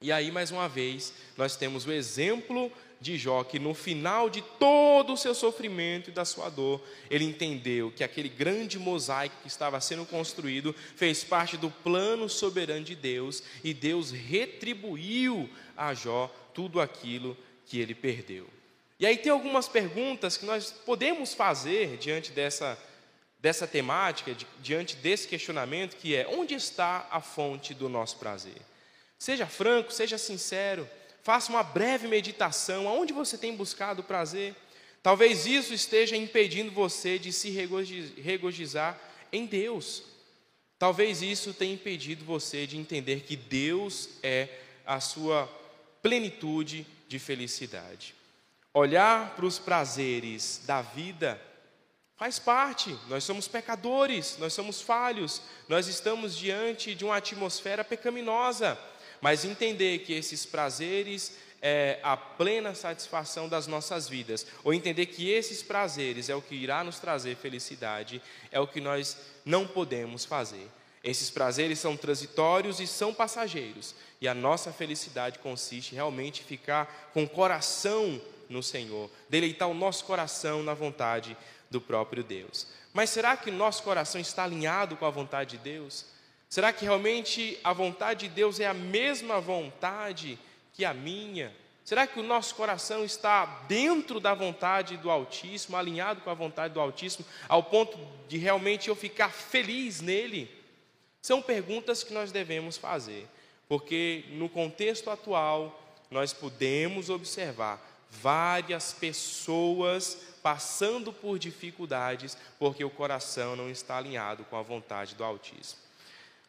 E aí, mais uma vez, nós temos o exemplo de Jó, que no final de todo o seu sofrimento e da sua dor, ele entendeu que aquele grande mosaico que estava sendo construído fez parte do plano soberano de Deus e Deus retribuiu a Jó tudo aquilo que ele perdeu. E aí tem algumas perguntas que nós podemos fazer diante dessa dessa temática, diante desse questionamento, que é: onde está a fonte do nosso prazer? Seja franco, seja sincero, faça uma breve meditação. Aonde você tem buscado prazer? Talvez isso esteja impedindo você de se regozijar em Deus. Talvez isso tenha impedido você de entender que Deus é a sua plenitude de felicidade. Olhar para os prazeres da vida Faz parte, nós somos pecadores, nós somos falhos, nós estamos diante de uma atmosfera pecaminosa, mas entender que esses prazeres é a plena satisfação das nossas vidas, ou entender que esses prazeres é o que irá nos trazer felicidade, é o que nós não podemos fazer. Esses prazeres são transitórios e são passageiros, e a nossa felicidade consiste realmente em ficar com o coração no Senhor, deleitar o nosso coração na vontade do próprio Deus. Mas será que nosso coração está alinhado com a vontade de Deus? Será que realmente a vontade de Deus é a mesma vontade que a minha? Será que o nosso coração está dentro da vontade do Altíssimo, alinhado com a vontade do Altíssimo, ao ponto de realmente eu ficar feliz nele? São perguntas que nós devemos fazer, porque no contexto atual nós podemos observar várias pessoas passando por dificuldades, porque o coração não está alinhado com a vontade do Altíssimo.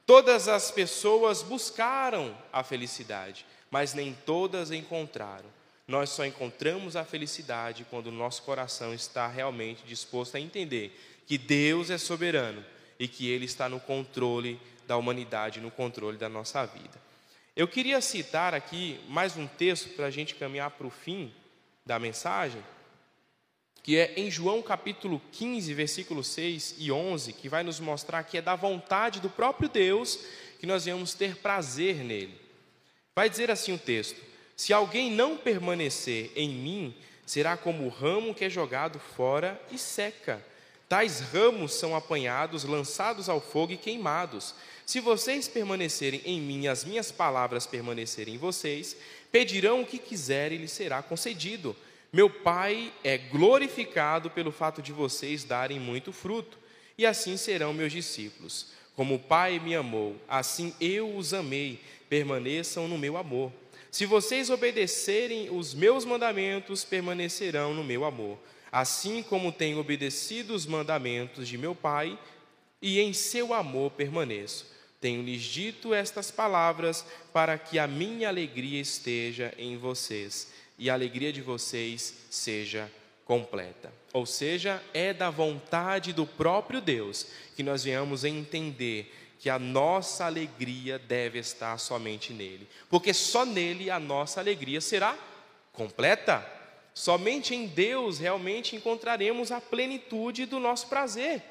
Todas as pessoas buscaram a felicidade, mas nem todas encontraram. Nós só encontramos a felicidade quando o nosso coração está realmente disposto a entender que Deus é soberano e que Ele está no controle da humanidade, no controle da nossa vida. Eu queria citar aqui mais um texto para a gente caminhar para o fim da mensagem, que é em João capítulo 15, versículo 6 e 11, que vai nos mostrar que é da vontade do próprio Deus que nós venhamos ter prazer nele. Vai dizer assim o texto: Se alguém não permanecer em mim, será como o ramo que é jogado fora e seca. Tais ramos são apanhados, lançados ao fogo e queimados. Se vocês permanecerem em mim e as minhas palavras permanecerem em vocês, pedirão o que quiserem e lhes será concedido. Meu Pai é glorificado pelo fato de vocês darem muito fruto, e assim serão meus discípulos. Como o Pai me amou, assim eu os amei, permaneçam no meu amor. Se vocês obedecerem os meus mandamentos, permanecerão no meu amor, assim como tenho obedecido os mandamentos de meu Pai, e em seu amor permaneço. Tenho-lhes dito estas palavras para que a minha alegria esteja em vocês e a alegria de vocês seja completa. Ou seja, é da vontade do próprio Deus que nós venhamos a entender que a nossa alegria deve estar somente nele, porque só nele a nossa alegria será completa. Somente em Deus realmente encontraremos a plenitude do nosso prazer.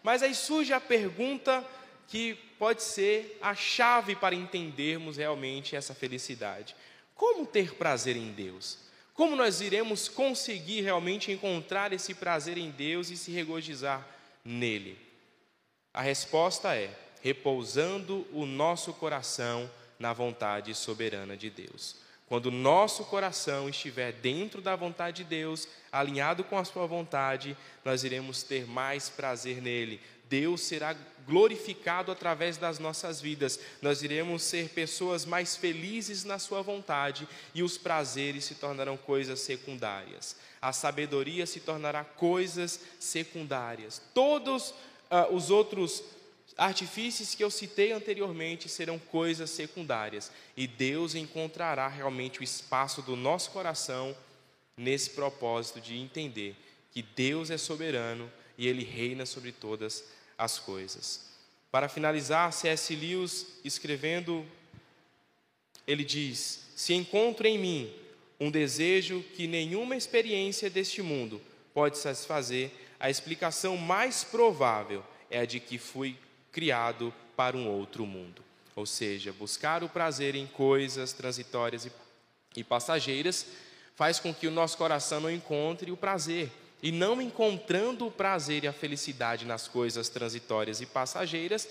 Mas aí surge a pergunta que pode ser a chave para entendermos realmente essa felicidade. Como ter prazer em Deus? Como nós iremos conseguir realmente encontrar esse prazer em Deus e se regozijar nele? A resposta é: repousando o nosso coração na vontade soberana de Deus. Quando o nosso coração estiver dentro da vontade de Deus, alinhado com a sua vontade, nós iremos ter mais prazer nele. Deus será glorificado através das nossas vidas. Nós iremos ser pessoas mais felizes na Sua vontade e os prazeres se tornarão coisas secundárias. A sabedoria se tornará coisas secundárias. Todos uh, os outros artifícios que eu citei anteriormente serão coisas secundárias e Deus encontrará realmente o espaço do nosso coração nesse propósito de entender que Deus é soberano e Ele reina sobre todas as coisas. Para finalizar, C.S. Lewis escrevendo, ele diz: Se encontro em mim um desejo que nenhuma experiência deste mundo pode satisfazer, a explicação mais provável é a de que fui criado para um outro mundo. Ou seja, buscar o prazer em coisas transitórias e passageiras faz com que o nosso coração não encontre o prazer e não encontrando o prazer e a felicidade nas coisas transitórias e passageiras,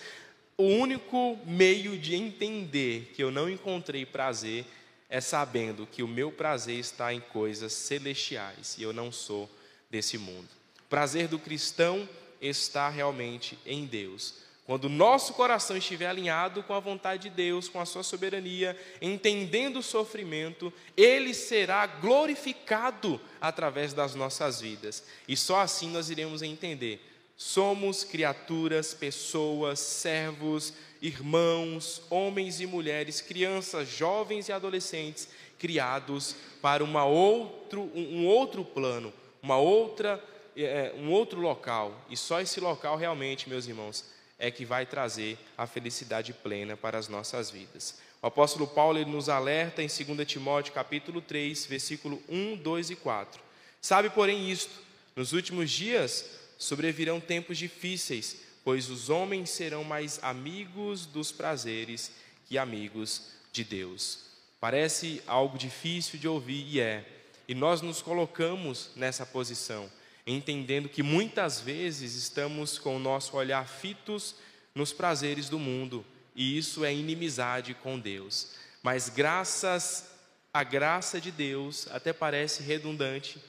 o único meio de entender que eu não encontrei prazer é sabendo que o meu prazer está em coisas celestiais e eu não sou desse mundo. O prazer do cristão está realmente em Deus. Quando o nosso coração estiver alinhado com a vontade de Deus, com a sua soberania, entendendo o sofrimento, ele será glorificado através das nossas vidas. E só assim nós iremos entender. Somos criaturas, pessoas, servos, irmãos, homens e mulheres, crianças, jovens e adolescentes, criados para uma outro, um outro plano, uma outra, é, um outro local. E só esse local realmente, meus irmãos, é que vai trazer a felicidade plena para as nossas vidas. O apóstolo Paulo ele nos alerta em 2 Timóteo capítulo 3, versículo 1, 2 e 4. Sabe, porém, isto: nos últimos dias sobrevirão tempos difíceis, pois os homens serão mais amigos dos prazeres que amigos de Deus. Parece algo difícil de ouvir e é, e nós nos colocamos nessa posição entendendo que muitas vezes estamos com o nosso olhar fitos nos prazeres do mundo, e isso é inimizade com Deus. Mas graças à graça de Deus, até parece redundante,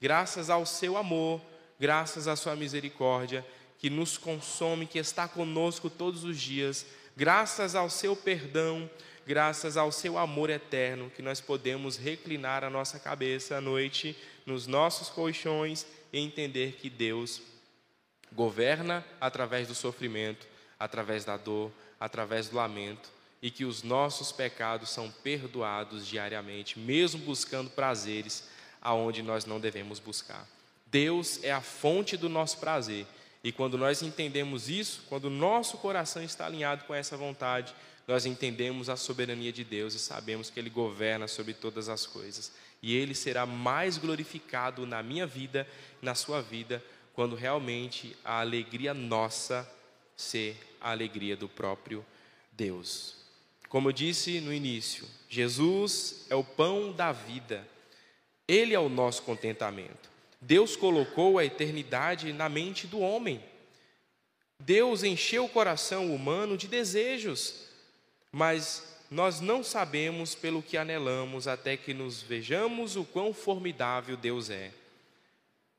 graças ao seu amor, graças à sua misericórdia, que nos consome, que está conosco todos os dias, graças ao seu perdão, graças ao seu amor eterno, que nós podemos reclinar a nossa cabeça à noite nos nossos colchões e entender que Deus governa através do sofrimento, através da dor, através do lamento e que os nossos pecados são perdoados diariamente, mesmo buscando prazeres aonde nós não devemos buscar. Deus é a fonte do nosso prazer. E quando nós entendemos isso, quando o nosso coração está alinhado com essa vontade, nós entendemos a soberania de Deus e sabemos que Ele governa sobre todas as coisas. E ele será mais glorificado na minha vida, na sua vida, quando realmente a alegria nossa ser a alegria do próprio Deus. Como eu disse no início, Jesus é o pão da vida. Ele é o nosso contentamento. Deus colocou a eternidade na mente do homem. Deus encheu o coração humano de desejos, mas nós não sabemos pelo que anelamos até que nos vejamos o quão formidável Deus é.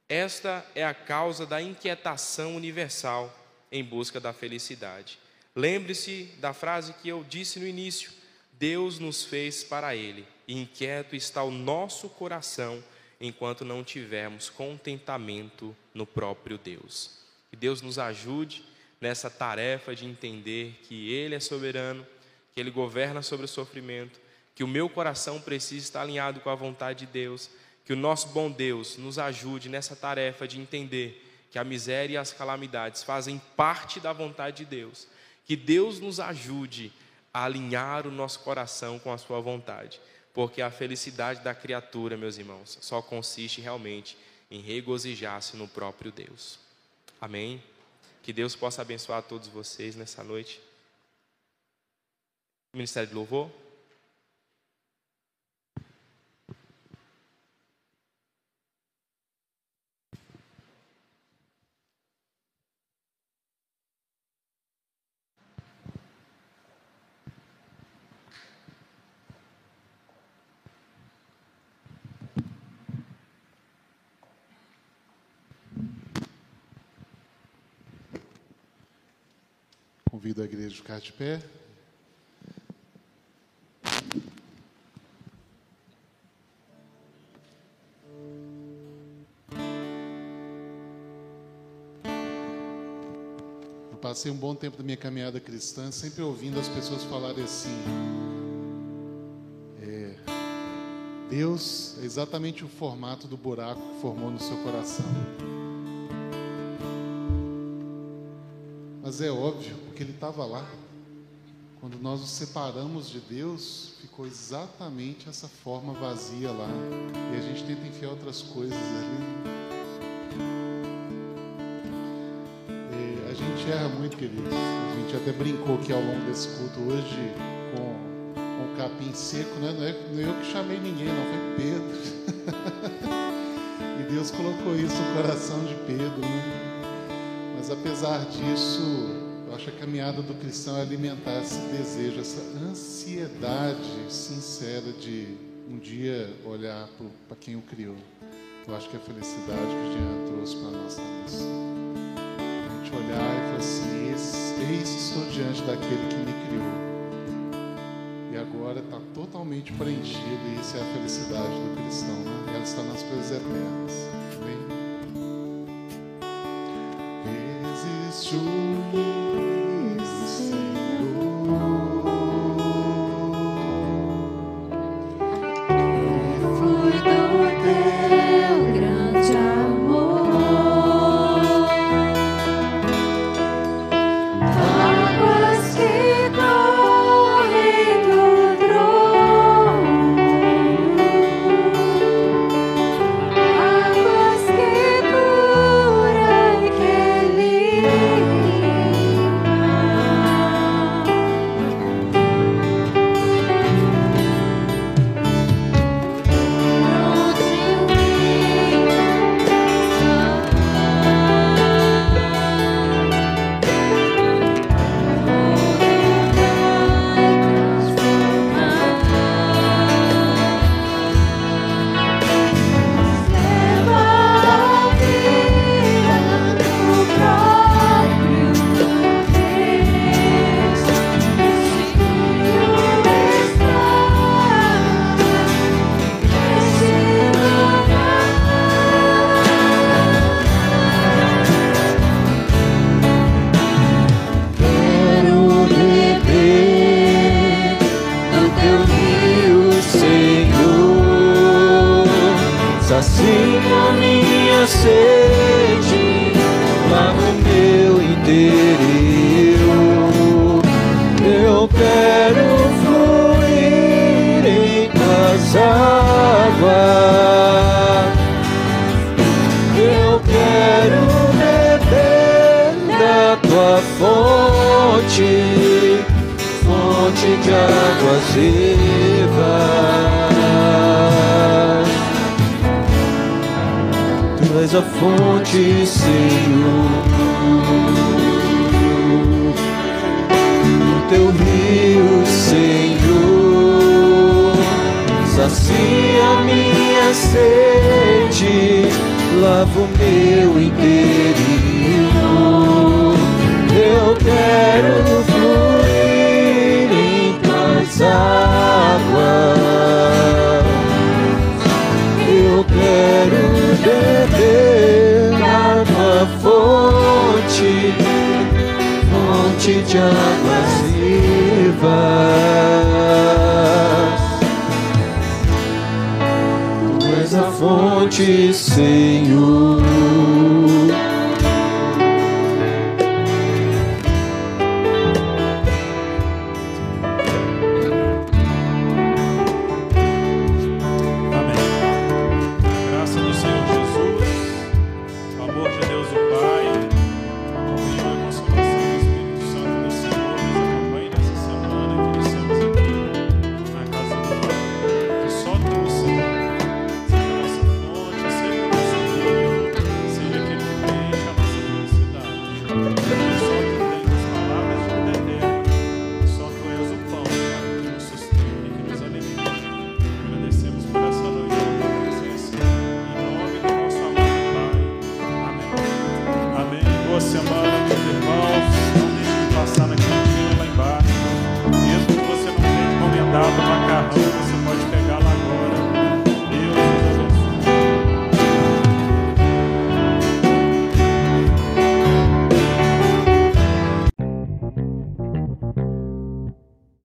Esta é a causa da inquietação universal em busca da felicidade. Lembre-se da frase que eu disse no início: Deus nos fez para Ele, e inquieto está o nosso coração enquanto não tivermos contentamento no próprio Deus. Que Deus nos ajude nessa tarefa de entender que Ele é soberano, que Ele governa sobre o sofrimento, que o meu coração precisa estar alinhado com a vontade de Deus, que o nosso bom Deus nos ajude nessa tarefa de entender que a miséria e as calamidades fazem parte da vontade de Deus, que Deus nos ajude a alinhar o nosso coração com a Sua vontade, porque a felicidade da criatura, meus irmãos, só consiste realmente em regozijar-se no próprio Deus. Amém? Que Deus possa abençoar todos vocês nessa noite. Ministério de Louvor. Convido a igreja a ficar de pé. Passei um bom tempo da minha caminhada cristã sempre ouvindo as pessoas falarem assim: é, Deus é exatamente o formato do buraco que formou no seu coração. Mas é óbvio, porque ele estava lá. Quando nós nos separamos de Deus, ficou exatamente essa forma vazia lá. E a gente tenta enfiar outras coisas ali. Muito, queridos. A gente até brincou aqui ao longo desse culto hoje com, o capim seco, né? Não é, não é eu que chamei ninguém, não, foi Pedro. e Deus colocou isso no coração de Pedro, né? Mas apesar disso, eu acho que a caminhada do cristão é alimentar esse desejo, essa ansiedade sincera de um dia olhar para quem o criou. Eu acho que é a felicidade que o Jean trouxe para nós isso. A olhar e falar assim: eis estou diante daquele que me criou. E agora está totalmente preenchido, e isso é a felicidade do cristão. Né? Ela está nas coisas eternas. Amém? Fui